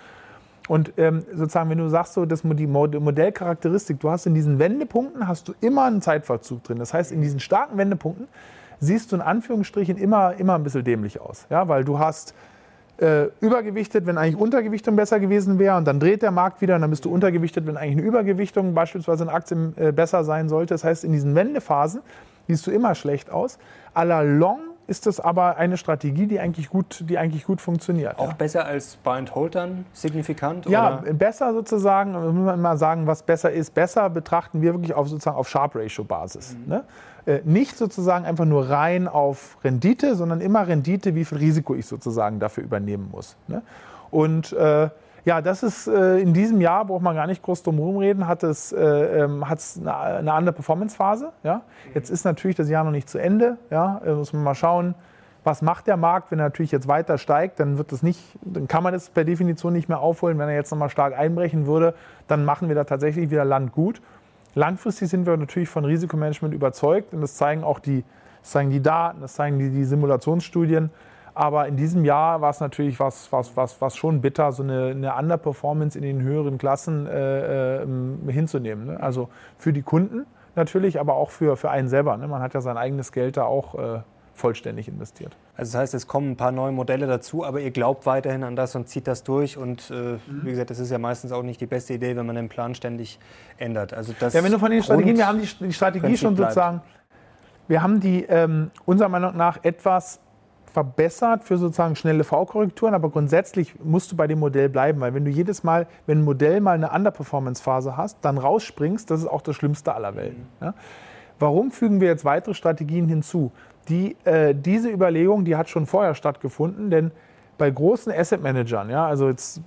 Speaker 2: Und ähm, sozusagen, wenn du sagst, so, das, die Modellcharakteristik, du hast in diesen Wendepunkten hast du immer einen Zeitverzug drin. Das heißt, in diesen starken Wendepunkten siehst du in Anführungsstrichen immer, immer ein bisschen dämlich aus. Ja, weil du hast äh, übergewichtet, wenn eigentlich Untergewichtung besser gewesen wäre und dann dreht der Markt wieder und dann bist du untergewichtet, wenn eigentlich eine Übergewichtung beispielsweise in Aktien äh, besser sein sollte. Das heißt, in diesen Wendephasen siehst du immer schlecht aus. A la long ist das aber eine Strategie, die eigentlich gut, die eigentlich gut funktioniert.
Speaker 1: Auch ja. besser als Buy and Hold dann signifikant?
Speaker 2: Ja, oder? besser sozusagen, muss man mal sagen, was besser ist. Besser betrachten wir wirklich auf sozusagen auf Sharp Ratio Basis. Mhm. Ne? Äh, nicht sozusagen einfach nur rein auf Rendite, sondern immer Rendite, wie viel Risiko ich sozusagen dafür übernehmen muss. Ne? Und äh, ja, das ist äh, in diesem Jahr, braucht man gar nicht groß drum herum reden, hat es, äh, ähm, eine, eine andere Performance-Phase. Ja? Jetzt ist natürlich das Jahr noch nicht zu Ende. Ja? Muss man mal schauen, was macht der Markt. Wenn er natürlich jetzt weiter steigt, dann wird das nicht, dann kann man es per Definition nicht mehr aufholen. Wenn er jetzt nochmal stark einbrechen würde, dann machen wir da tatsächlich wieder Land gut. Langfristig sind wir natürlich von Risikomanagement überzeugt und das zeigen auch die, das zeigen die Daten, das zeigen die, die Simulationsstudien. Aber in diesem Jahr war es natürlich was, was, was, was schon bitter, so eine, eine Underperformance in den höheren Klassen äh, äh, hinzunehmen. Ne? Also für die Kunden natürlich, aber auch für, für einen selber. Ne? Man hat ja sein eigenes Geld da auch äh, vollständig investiert.
Speaker 1: Also das heißt, es kommen ein paar neue Modelle dazu, aber ihr glaubt weiterhin an das und zieht das durch. Und äh, mhm. wie gesagt, das ist ja meistens auch nicht die beste Idee, wenn man den Plan ständig ändert. Also das
Speaker 2: ja, wenn du von den Strategien, wir haben die, die Strategie Prinzip schon sozusagen, bleibt. wir haben die ähm, unserer Meinung nach etwas verbessert für sozusagen schnelle V-Korrekturen, aber grundsätzlich musst du bei dem Modell bleiben, weil wenn du jedes Mal, wenn ein Modell mal eine Underperformance-Phase hast, dann rausspringst, das ist auch das Schlimmste aller Welten. Mhm. Ja? Warum fügen wir jetzt weitere Strategien hinzu? Die, äh, diese Überlegung, die hat schon vorher stattgefunden, denn bei großen Asset Managern, ja, also jetzt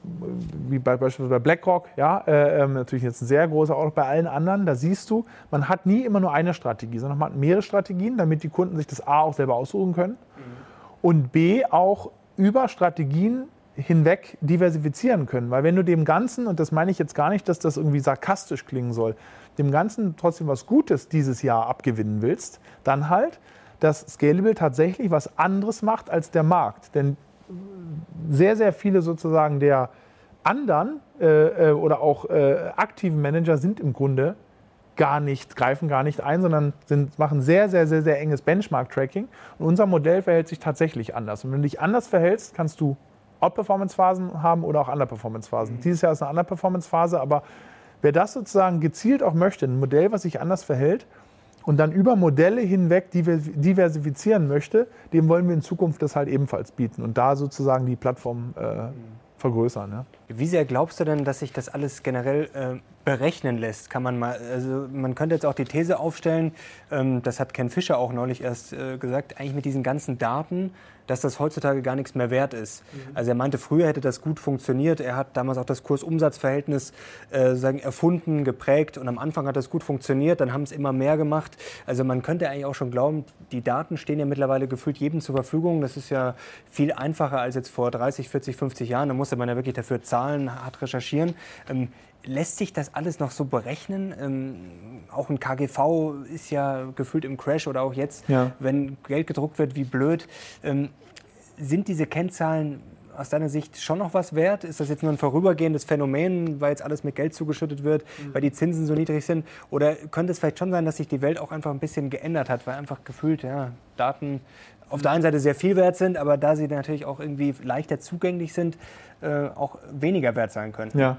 Speaker 2: wie bei, beispielsweise bei BlackRock, ja, äh, ähm, natürlich jetzt ein sehr großer, auch bei allen anderen, da siehst du, man hat nie immer nur eine Strategie, sondern man hat mehrere Strategien, damit die Kunden sich das A auch selber aussuchen können mhm. und B auch über Strategien hinweg diversifizieren können. Weil wenn du dem Ganzen, und das meine ich jetzt gar nicht, dass das irgendwie sarkastisch klingen soll, dem Ganzen trotzdem was Gutes dieses Jahr abgewinnen willst, dann halt, dass Scalable tatsächlich was anderes macht als der Markt. Denn sehr, sehr viele sozusagen der anderen äh, äh, oder auch äh, aktiven Manager sind im Grunde gar nicht, greifen gar nicht ein, sondern sind, machen sehr, sehr, sehr, sehr enges Benchmark-Tracking. Und unser Modell verhält sich tatsächlich anders. Und wenn du dich anders verhältst, kannst du Out-Performance-Phasen haben oder auch Under-Performance-Phasen. Mhm. Dieses Jahr ist eine Under-Performance-Phase, aber wer das sozusagen gezielt auch möchte, ein Modell, was sich anders verhält, und dann über Modelle hinweg diversifizieren möchte, dem wollen wir in Zukunft das halt ebenfalls bieten und da sozusagen die Plattform äh, vergrößern. Ja.
Speaker 1: Wie sehr glaubst du denn, dass sich das alles generell äh, berechnen lässt? Kann man mal, also man könnte jetzt auch die These aufstellen, ähm, das hat Ken Fischer auch neulich erst äh, gesagt, eigentlich mit diesen ganzen Daten dass das heutzutage gar nichts mehr wert ist. Mhm. Also er meinte, früher hätte das gut funktioniert. Er hat damals auch das Kurs-Umsatz-Verhältnis äh, erfunden, geprägt und am Anfang hat das gut funktioniert. Dann haben es immer mehr gemacht. Also man könnte eigentlich auch schon glauben, die Daten stehen ja mittlerweile gefühlt jedem zur Verfügung. Das ist ja viel einfacher als jetzt vor 30, 40, 50 Jahren. Da musste man ja wirklich dafür zahlen, hart recherchieren. Ähm, lässt sich das alles noch so berechnen? Ähm, auch ein KGV ist ja gefühlt im Crash oder auch jetzt, ja. wenn Geld gedruckt wird, wie blöd. Ähm, sind diese Kennzahlen aus deiner Sicht schon noch was wert? Ist das jetzt nur ein vorübergehendes Phänomen, weil jetzt alles mit Geld zugeschüttet wird, mhm. weil die Zinsen so niedrig sind? Oder könnte es vielleicht schon sein, dass sich die Welt auch einfach ein bisschen geändert hat, weil einfach gefühlt ja, Daten auf der einen Seite sehr viel wert sind, aber da sie natürlich auch irgendwie leichter zugänglich sind, äh, auch weniger wert sein können?
Speaker 2: Ja,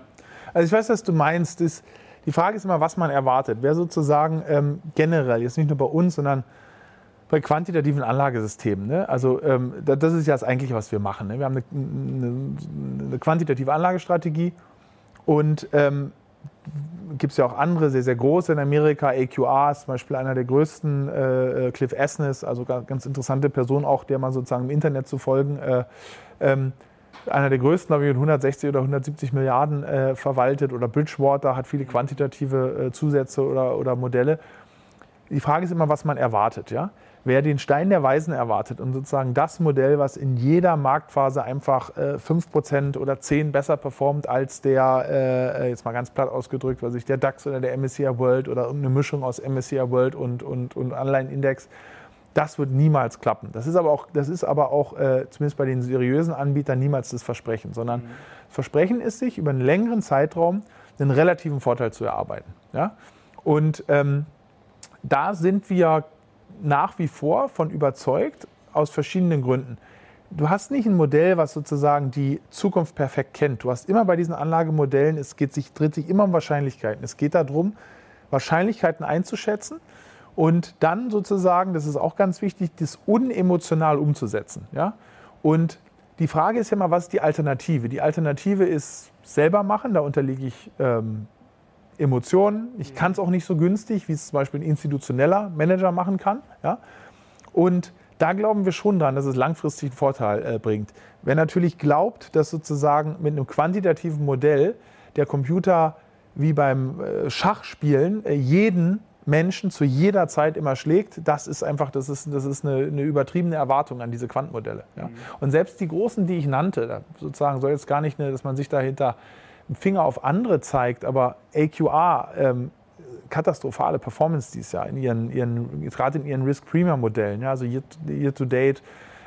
Speaker 2: also ich weiß, was du meinst. Ist, die Frage ist immer, was man erwartet. Wer sozusagen ähm, generell, jetzt nicht nur bei uns, sondern bei quantitativen Anlagesystemen. Ne? Also ähm, das ist ja das eigentliche, was wir machen. Ne? Wir haben eine, eine, eine, quantitative Anlagestrategie und ähm, gibt es ja auch andere, sehr, sehr große in Amerika. AQR ist zum Beispiel einer der größten, äh, äh Cliff Esnes, also ganz interessante Person auch, der mal sozusagen im Internet zu folgen. Äh, ähm, einer der größten, glaube ich, mit 160 oder 170 Milliarden äh, verwaltet. Oder Bridgewater hat viele quantitative äh, Zusätze oder, oder Modelle. Die Frage ist immer, was man erwartet. Ja? Wer den Stein der Weisen erwartet und sozusagen das Modell, was in jeder Marktphase einfach äh, 5% oder 10% besser performt als der, äh, jetzt mal ganz platt ausgedrückt, was ich, der DAX oder der MSCI World oder irgendeine Mischung aus MSCI World und, und, und Online-Index, das wird niemals klappen. Das ist aber auch, das ist aber auch äh, zumindest bei den seriösen Anbietern niemals das Versprechen, sondern mhm. das Versprechen ist, sich über einen längeren Zeitraum einen relativen Vorteil zu erarbeiten. Ja? Und ähm, da sind wir nach wie vor von überzeugt, aus verschiedenen Gründen. Du hast nicht ein Modell, was sozusagen die Zukunft perfekt kennt. Du hast immer bei diesen Anlagemodellen, es geht sich, dreht sich immer um Wahrscheinlichkeiten. Es geht darum, Wahrscheinlichkeiten einzuschätzen und dann sozusagen, das ist auch ganz wichtig, das unemotional umzusetzen. Ja? Und die Frage ist ja mal, was ist die Alternative? Die Alternative ist selber machen, da unterliege ich ähm, Emotionen. Ich kann es auch nicht so günstig, wie es zum Beispiel ein institutioneller Manager machen kann. Ja? Und da glauben wir schon dran, dass es langfristig einen Vorteil äh, bringt. Wer natürlich glaubt, dass sozusagen mit einem quantitativen Modell der Computer wie beim äh, Schachspielen äh, jeden Menschen zu jeder Zeit immer schlägt, das ist einfach, das ist, das ist eine, eine übertriebene Erwartung an diese Quantenmodelle. Ja. Mhm. Und selbst die großen, die ich nannte, sozusagen soll jetzt gar nicht, dass man sich dahinter einen Finger auf andere zeigt, aber AQR, ähm, katastrophale Performance dieses Jahr in ihren, ihren gerade in ihren Risk-Premium-Modellen, ja, also Year-to-Date,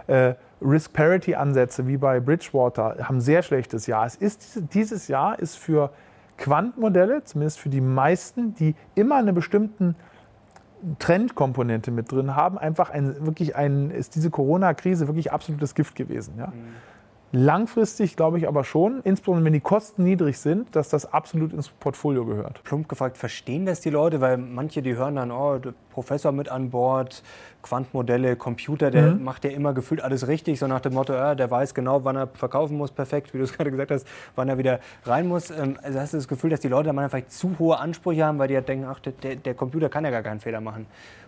Speaker 2: äh, Risk-Parity-Ansätze wie bei Bridgewater haben ein sehr schlechtes Jahr. Es ist, dieses Jahr ist für Quantenmodelle, zumindest für die meisten, die immer eine bestimmte Trendkomponente mit drin haben, einfach ein, wirklich ein, ist diese Corona-Krise wirklich absolutes Gift gewesen. Ja? Mhm. Langfristig glaube ich aber schon, insbesondere wenn die Kosten niedrig sind, dass das absolut ins Portfolio gehört.
Speaker 1: Plump gefragt, verstehen das die Leute? Weil manche, die hören dann, oh, der Professor mit an Bord, Quantmodelle, Computer, der mhm. macht ja immer gefühlt alles richtig, so nach dem Motto, ja, der weiß genau, wann er verkaufen muss, perfekt, wie du es *laughs* gerade gesagt hast, wann er wieder rein muss. Ähm, also hast du das Gefühl, dass die Leute da vielleicht zu hohe Ansprüche haben, weil die halt denken, ach, der, der Computer kann ja gar keinen Fehler machen.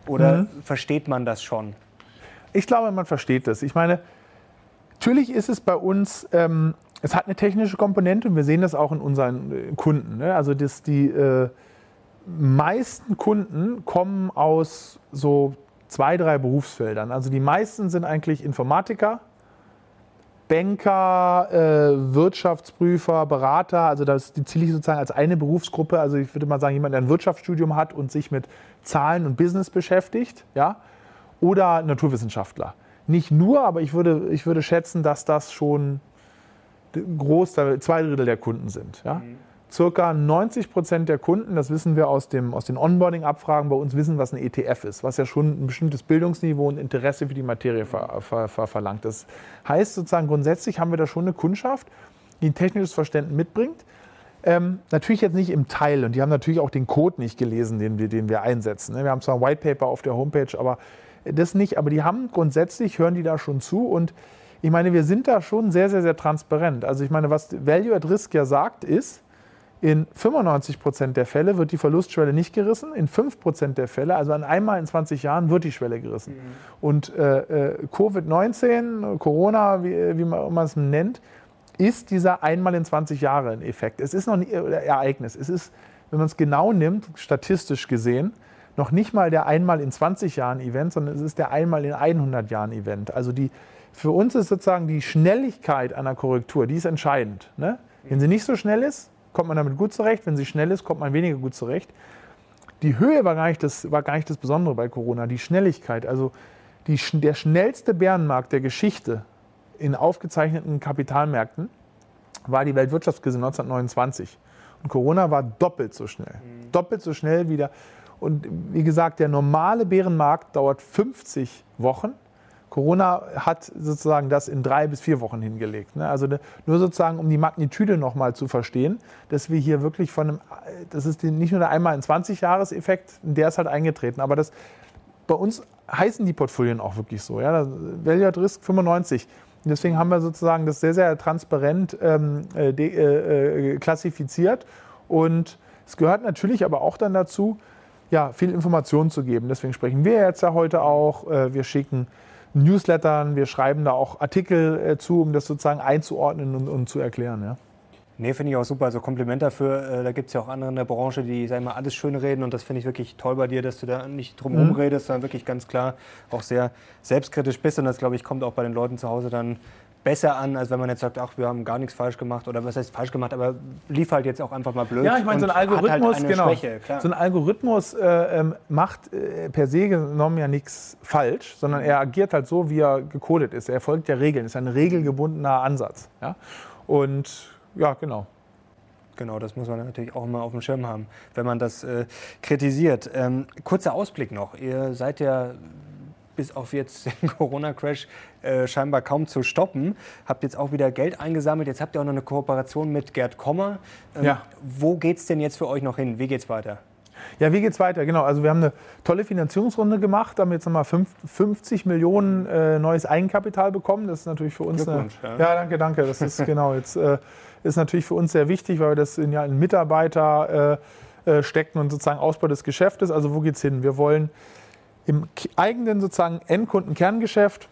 Speaker 1: Oder mhm. versteht man das schon?
Speaker 2: Ich glaube, man versteht das. Ich meine, Natürlich ist es bei uns, ähm, es hat eine technische Komponente und wir sehen das auch in unseren äh, Kunden. Ne? Also das, die äh, meisten Kunden kommen aus so zwei, drei Berufsfeldern. Also die meisten sind eigentlich Informatiker, Banker, äh, Wirtschaftsprüfer, Berater. Also das die ziele ich sozusagen als eine Berufsgruppe. Also ich würde mal sagen, jemand, der ein Wirtschaftsstudium hat und sich mit Zahlen und Business beschäftigt. Ja? Oder Naturwissenschaftler. Nicht nur, aber ich würde, ich würde schätzen, dass das schon groß, zwei Drittel der Kunden sind. Ja? Mhm circa 90 Prozent der Kunden, das wissen wir aus, dem, aus den Onboarding-Abfragen bei uns, wissen, was ein ETF ist, was ja schon ein bestimmtes Bildungsniveau und Interesse für die Materie ver, ver, ver, verlangt. Das heißt sozusagen, grundsätzlich haben wir da schon eine Kundschaft, die ein technisches Verständnis mitbringt. Ähm, natürlich jetzt nicht im Teil und die haben natürlich auch den Code nicht gelesen, den wir, den wir einsetzen. Ne? Wir haben zwar ein White Paper auf der Homepage, aber das nicht. Aber die haben grundsätzlich, hören die da schon zu und ich meine, wir sind da schon sehr, sehr, sehr transparent. Also ich meine, was Value at Risk ja sagt, ist, in 95 Prozent der Fälle wird die Verlustschwelle nicht gerissen. In 5 Prozent der Fälle, also an einmal in 20 Jahren, wird die Schwelle gerissen. Mhm. Und äh, äh Covid-19, Corona, wie, wie man es nennt, ist dieser einmal in 20 Jahren Effekt. Es ist noch ein Ereignis. Es ist, wenn man es genau nimmt, statistisch gesehen, noch nicht mal der einmal in 20 Jahren Event, sondern es ist der einmal in 100 Jahren Event. Also die, für uns ist sozusagen die Schnelligkeit einer Korrektur, die ist entscheidend. Ne? Wenn sie nicht so schnell ist, kommt man damit gut zurecht. Wenn sie schnell ist, kommt man weniger gut zurecht. Die Höhe war gar nicht das, war gar nicht das Besondere bei Corona, die Schnelligkeit. Also die, der schnellste Bärenmarkt der Geschichte in aufgezeichneten Kapitalmärkten war die Weltwirtschaftskrise 1929. Und Corona war doppelt so schnell. Mhm. Doppelt so schnell wieder. Und wie gesagt, der normale Bärenmarkt dauert 50 Wochen. Corona hat sozusagen das in drei bis vier Wochen hingelegt. Ne? Also nur sozusagen, um die Magnitude nochmal zu verstehen, dass wir hier wirklich von einem, das ist nicht nur der einmal in 20 Jahres Effekt, der ist halt eingetreten, aber das, bei uns heißen die Portfolien auch wirklich so. Ja? Value at Risk 95. Und deswegen haben wir sozusagen das sehr, sehr transparent ähm, äh, äh, klassifiziert. Und es gehört natürlich aber auch dann dazu, ja, viel Informationen zu geben. Deswegen sprechen wir jetzt ja heute auch. Äh, wir schicken Newslettern, wir schreiben da auch Artikel äh, zu, um das sozusagen einzuordnen und, und zu erklären. Ja.
Speaker 1: Nee, finde ich auch super. Also Kompliment dafür. Äh, da gibt es ja auch andere in der Branche, die, sagen mal, alles schön reden. Und das finde ich wirklich toll bei dir, dass du da nicht drum herum mhm. redest, sondern wirklich ganz klar auch sehr selbstkritisch bist. Und das, glaube ich, kommt auch bei den Leuten zu Hause dann besser an, als wenn man jetzt sagt, ach, wir haben gar nichts falsch gemacht oder was heißt falsch gemacht, aber lief halt jetzt auch einfach mal blöd.
Speaker 2: Ja, ich meine, so ein halt Algorithmus, halt genau, Schwäche, so ein Algorithmus äh, ähm, macht äh, per se genommen ja nichts falsch, sondern er agiert halt so, wie er gecodet ist. Er folgt ja Regeln, ist ein regelgebundener Ansatz. Ja? Und ja, genau.
Speaker 1: Genau, das muss man natürlich auch immer auf dem Schirm haben, wenn man das äh, kritisiert. Ähm, kurzer Ausblick noch. Ihr seid ja bis auf jetzt *laughs* den Corona-Crash äh, scheinbar kaum zu stoppen. Habt jetzt auch wieder Geld eingesammelt. Jetzt habt ihr auch noch eine Kooperation mit Gerd Kommer. Ähm, ja. Wo geht es denn jetzt für euch noch hin? Wie geht es weiter?
Speaker 2: Ja, wie geht es weiter? Genau, also wir haben eine tolle Finanzierungsrunde gemacht, haben jetzt nochmal 50 Millionen äh, neues Eigenkapital bekommen. Das ist natürlich für uns eine, ja. ja. danke, danke. Das ist *laughs* genau jetzt äh, ist natürlich für uns sehr wichtig, weil wir das in ja in Mitarbeiter äh, äh stecken und sozusagen Ausbau des Geschäftes. Also wo geht es hin? Wir wollen im eigenen sozusagen Endkundenkerngeschäft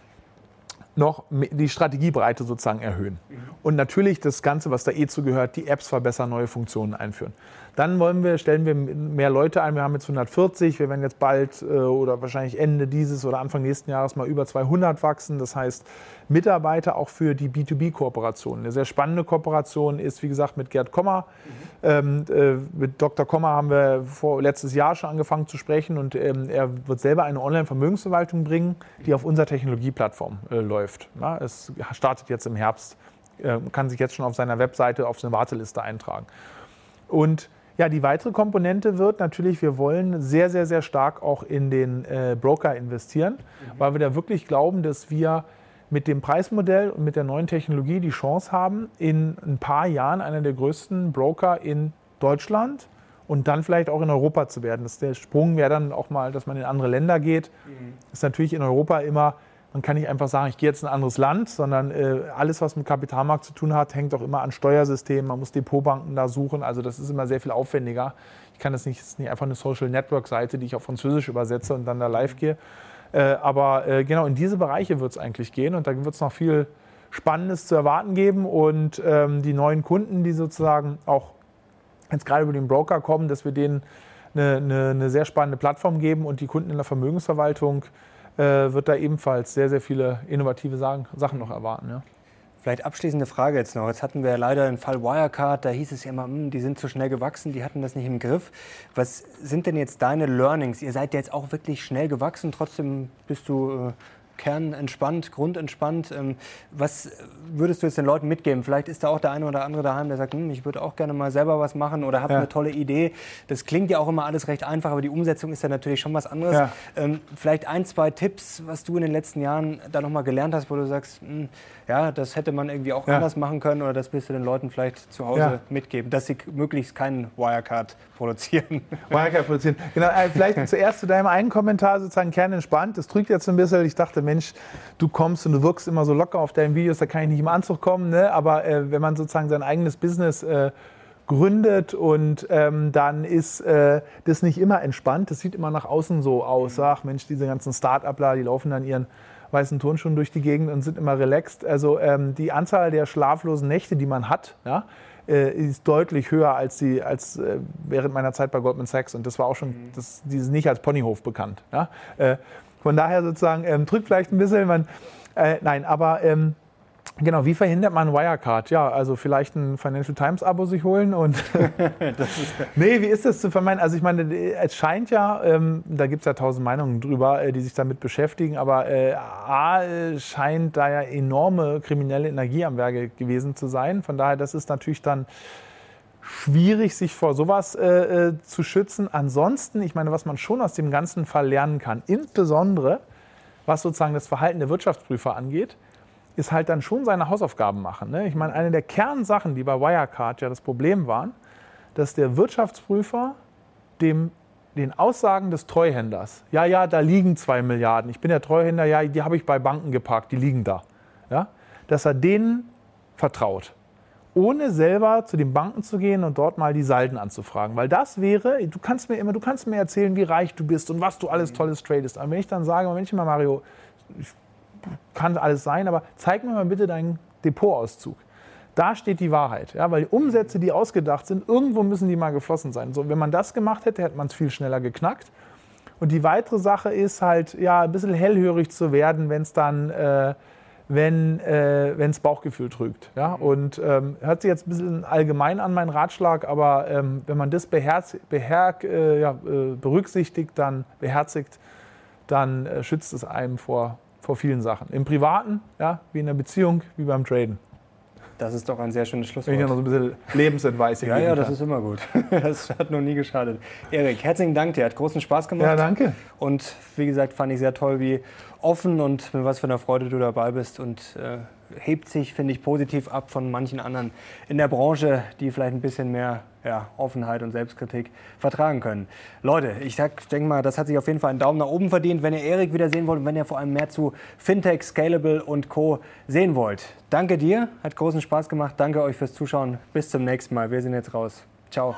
Speaker 2: noch die Strategiebreite sozusagen erhöhen. Mhm. Und natürlich das Ganze, was da eh zugehört, die Apps verbessern, neue Funktionen einführen. Dann wollen wir, stellen wir mehr Leute ein. Wir haben jetzt 140. Wir werden jetzt bald äh, oder wahrscheinlich Ende dieses oder Anfang nächsten Jahres mal über 200 wachsen. Das heißt, Mitarbeiter auch für die B2B-Kooperation. Eine sehr spannende Kooperation ist, wie gesagt, mit Gerd Kommer. Mhm. Ähm, äh, mit Dr. Kommer haben wir vor, letztes Jahr schon angefangen zu sprechen und ähm, er wird selber eine Online-Vermögensverwaltung bringen, die auf unserer Technologieplattform äh, läuft. Ja, es startet jetzt im Herbst, äh, kann sich jetzt schon auf seiner Webseite auf eine Warteliste eintragen. Und ja, die weitere Komponente wird natürlich, wir wollen sehr, sehr, sehr stark auch in den äh, Broker investieren, mhm. weil wir da wirklich glauben, dass wir mit dem Preismodell und mit der neuen Technologie die Chance haben, in ein paar Jahren einer der größten Broker in Deutschland und dann vielleicht auch in Europa zu werden. Das der Sprung wäre dann auch mal, dass man in andere Länder geht. Mhm. Ist natürlich in Europa immer man kann nicht einfach sagen, ich gehe jetzt in ein anderes Land, sondern äh, alles, was mit Kapitalmarkt zu tun hat, hängt auch immer an Steuersystemen. Man muss Depotbanken da suchen. Also das ist immer sehr viel aufwendiger. Ich kann das nicht, das ist nicht einfach eine Social Network Seite, die ich auf Französisch übersetze und dann da live gehe. Äh, aber äh, genau in diese Bereiche wird es eigentlich gehen und da wird es noch viel Spannendes zu erwarten geben und ähm, die neuen Kunden, die sozusagen auch jetzt gerade über den Broker kommen, dass wir denen eine, eine, eine sehr spannende Plattform geben und die Kunden in der Vermögensverwaltung wird da ebenfalls sehr, sehr viele innovative Sachen noch erwarten. Ja.
Speaker 1: Vielleicht abschließende Frage jetzt noch. Jetzt hatten wir ja leider den Fall Wirecard, da hieß es ja immer, hm, die sind zu schnell gewachsen, die hatten das nicht im Griff. Was sind denn jetzt deine Learnings? Ihr seid jetzt auch wirklich schnell gewachsen, trotzdem bist du äh, kernentspannt, grundentspannt. Ähm, was würdest du jetzt den Leuten mitgeben? Vielleicht ist da auch der eine oder andere daheim, der sagt, hm, ich würde auch gerne mal selber was machen oder habe ja. eine tolle Idee. Das klingt ja auch immer alles recht einfach, aber die Umsetzung ist ja natürlich schon was anderes. Ja. Ähm, vielleicht ein, zwei Tipps, was du in den letzten Jahren da nochmal gelernt hast, wo du sagst, hm, ja, das hätte man irgendwie auch ja. anders machen können oder das willst du den Leuten vielleicht zu Hause mitgeben, dass sie möglichst keinen Wirecard produzieren. *laughs*
Speaker 2: Wirecard produzieren. Genau, äh, vielleicht *laughs* zuerst zu deinem einen Kommentar sozusagen kernentspannt. Das trügt jetzt ein bisschen. Ich dachte, Mensch, du kommst und du wirkst immer so locker auf deinen Videos, da kann ich nicht im Anzug kommen. Ne? Aber äh, wenn man sozusagen sein eigenes Business äh, gründet und ähm, dann ist äh, das nicht immer entspannt. Das sieht immer nach außen so aus. Ach Mensch, diese ganzen Start-upler, die laufen dann ihren weißen Turnschuhen durch die Gegend und sind immer relaxed. Also ähm, die Anzahl der schlaflosen Nächte, die man hat, ja, äh, ist deutlich höher als, die, als äh, während meiner Zeit bei Goldman Sachs. Und das war auch schon, mhm. das, die ist nicht als Ponyhof bekannt. Ja? Von daher sozusagen, ähm, drückt vielleicht ein bisschen, man, äh, nein, aber ähm, Genau, wie verhindert man Wirecard? Ja, also vielleicht ein Financial Times Abo sich holen und. *laughs* *laughs* nee, wie ist das zu vermeiden? Also ich meine, es scheint ja, ähm, da gibt es ja tausend Meinungen drüber, äh, die sich damit beschäftigen, aber äh, A scheint da ja enorme kriminelle Energie am Werke gewesen zu sein. Von daher, das ist natürlich dann schwierig, sich vor sowas äh, äh zu schützen. Ansonsten, ich meine, was man schon aus dem ganzen Fall lernen kann, insbesondere was sozusagen das Verhalten der Wirtschaftsprüfer angeht, ist halt dann schon seine Hausaufgaben machen. Ne? Ich meine, eine der Kernsachen, die bei Wirecard ja das Problem waren, dass der Wirtschaftsprüfer dem, den Aussagen des Treuhänders, ja, ja, da liegen zwei Milliarden, ich bin der Treuhänder, ja, die habe ich bei Banken geparkt, die liegen da, ja, dass er denen vertraut ohne selber zu den Banken zu gehen und dort mal die Salden anzufragen. Weil das wäre, du kannst mir immer, du kannst mir erzählen, wie reich du bist und was du alles Tolles tradest. Aber wenn ich dann sage, Mensch, mal Mario, ich kann alles sein, aber zeig mir mal bitte deinen Depotauszug. Da steht die Wahrheit, ja, weil die Umsätze, die ausgedacht sind, irgendwo müssen die mal geflossen sein. So, wenn man das gemacht hätte, hätte man es viel schneller geknackt. Und die weitere Sache ist halt, ja, ein bisschen hellhörig zu werden, wenn es dann, äh, wenn äh, es Bauchgefühl trügt. Ja? Und ähm, hört sich jetzt ein bisschen allgemein an, mein Ratschlag, aber ähm, wenn man das beherz, beherk, äh, ja, äh, berücksichtigt, dann beherzigt, dann äh, schützt es einem vor vor vielen Sachen. Im Privaten, ja, wie in der Beziehung, wie beim Traden.
Speaker 1: Das ist doch ein sehr schönes Schlusswort.
Speaker 2: Ich noch so ein bisschen Lebensadvice
Speaker 1: Ja, ja, das kann. ist immer gut. *laughs* Das hat noch nie geschadet. Erik, herzlichen Dank dir. Hat großen Spaß gemacht.
Speaker 2: Ja, danke.
Speaker 1: Und wie gesagt, fand ich sehr toll, wie offen und mit was für einer Freude du dabei bist. Und äh, hebt sich, finde ich, positiv ab von manchen anderen in der Branche, die vielleicht ein bisschen mehr ja, Offenheit und Selbstkritik vertragen können. Leute, ich denke mal, das hat sich auf jeden Fall einen Daumen nach oben verdient. Wenn ihr Erik wieder sehen wollt und wenn ihr vor allem mehr zu Fintech, Scalable und Co. sehen wollt. Danke dir, hat großen Spaß gemacht. Danke euch fürs Zuschauen. Bis zum nächsten Mal. Wir sind jetzt raus. Ciao.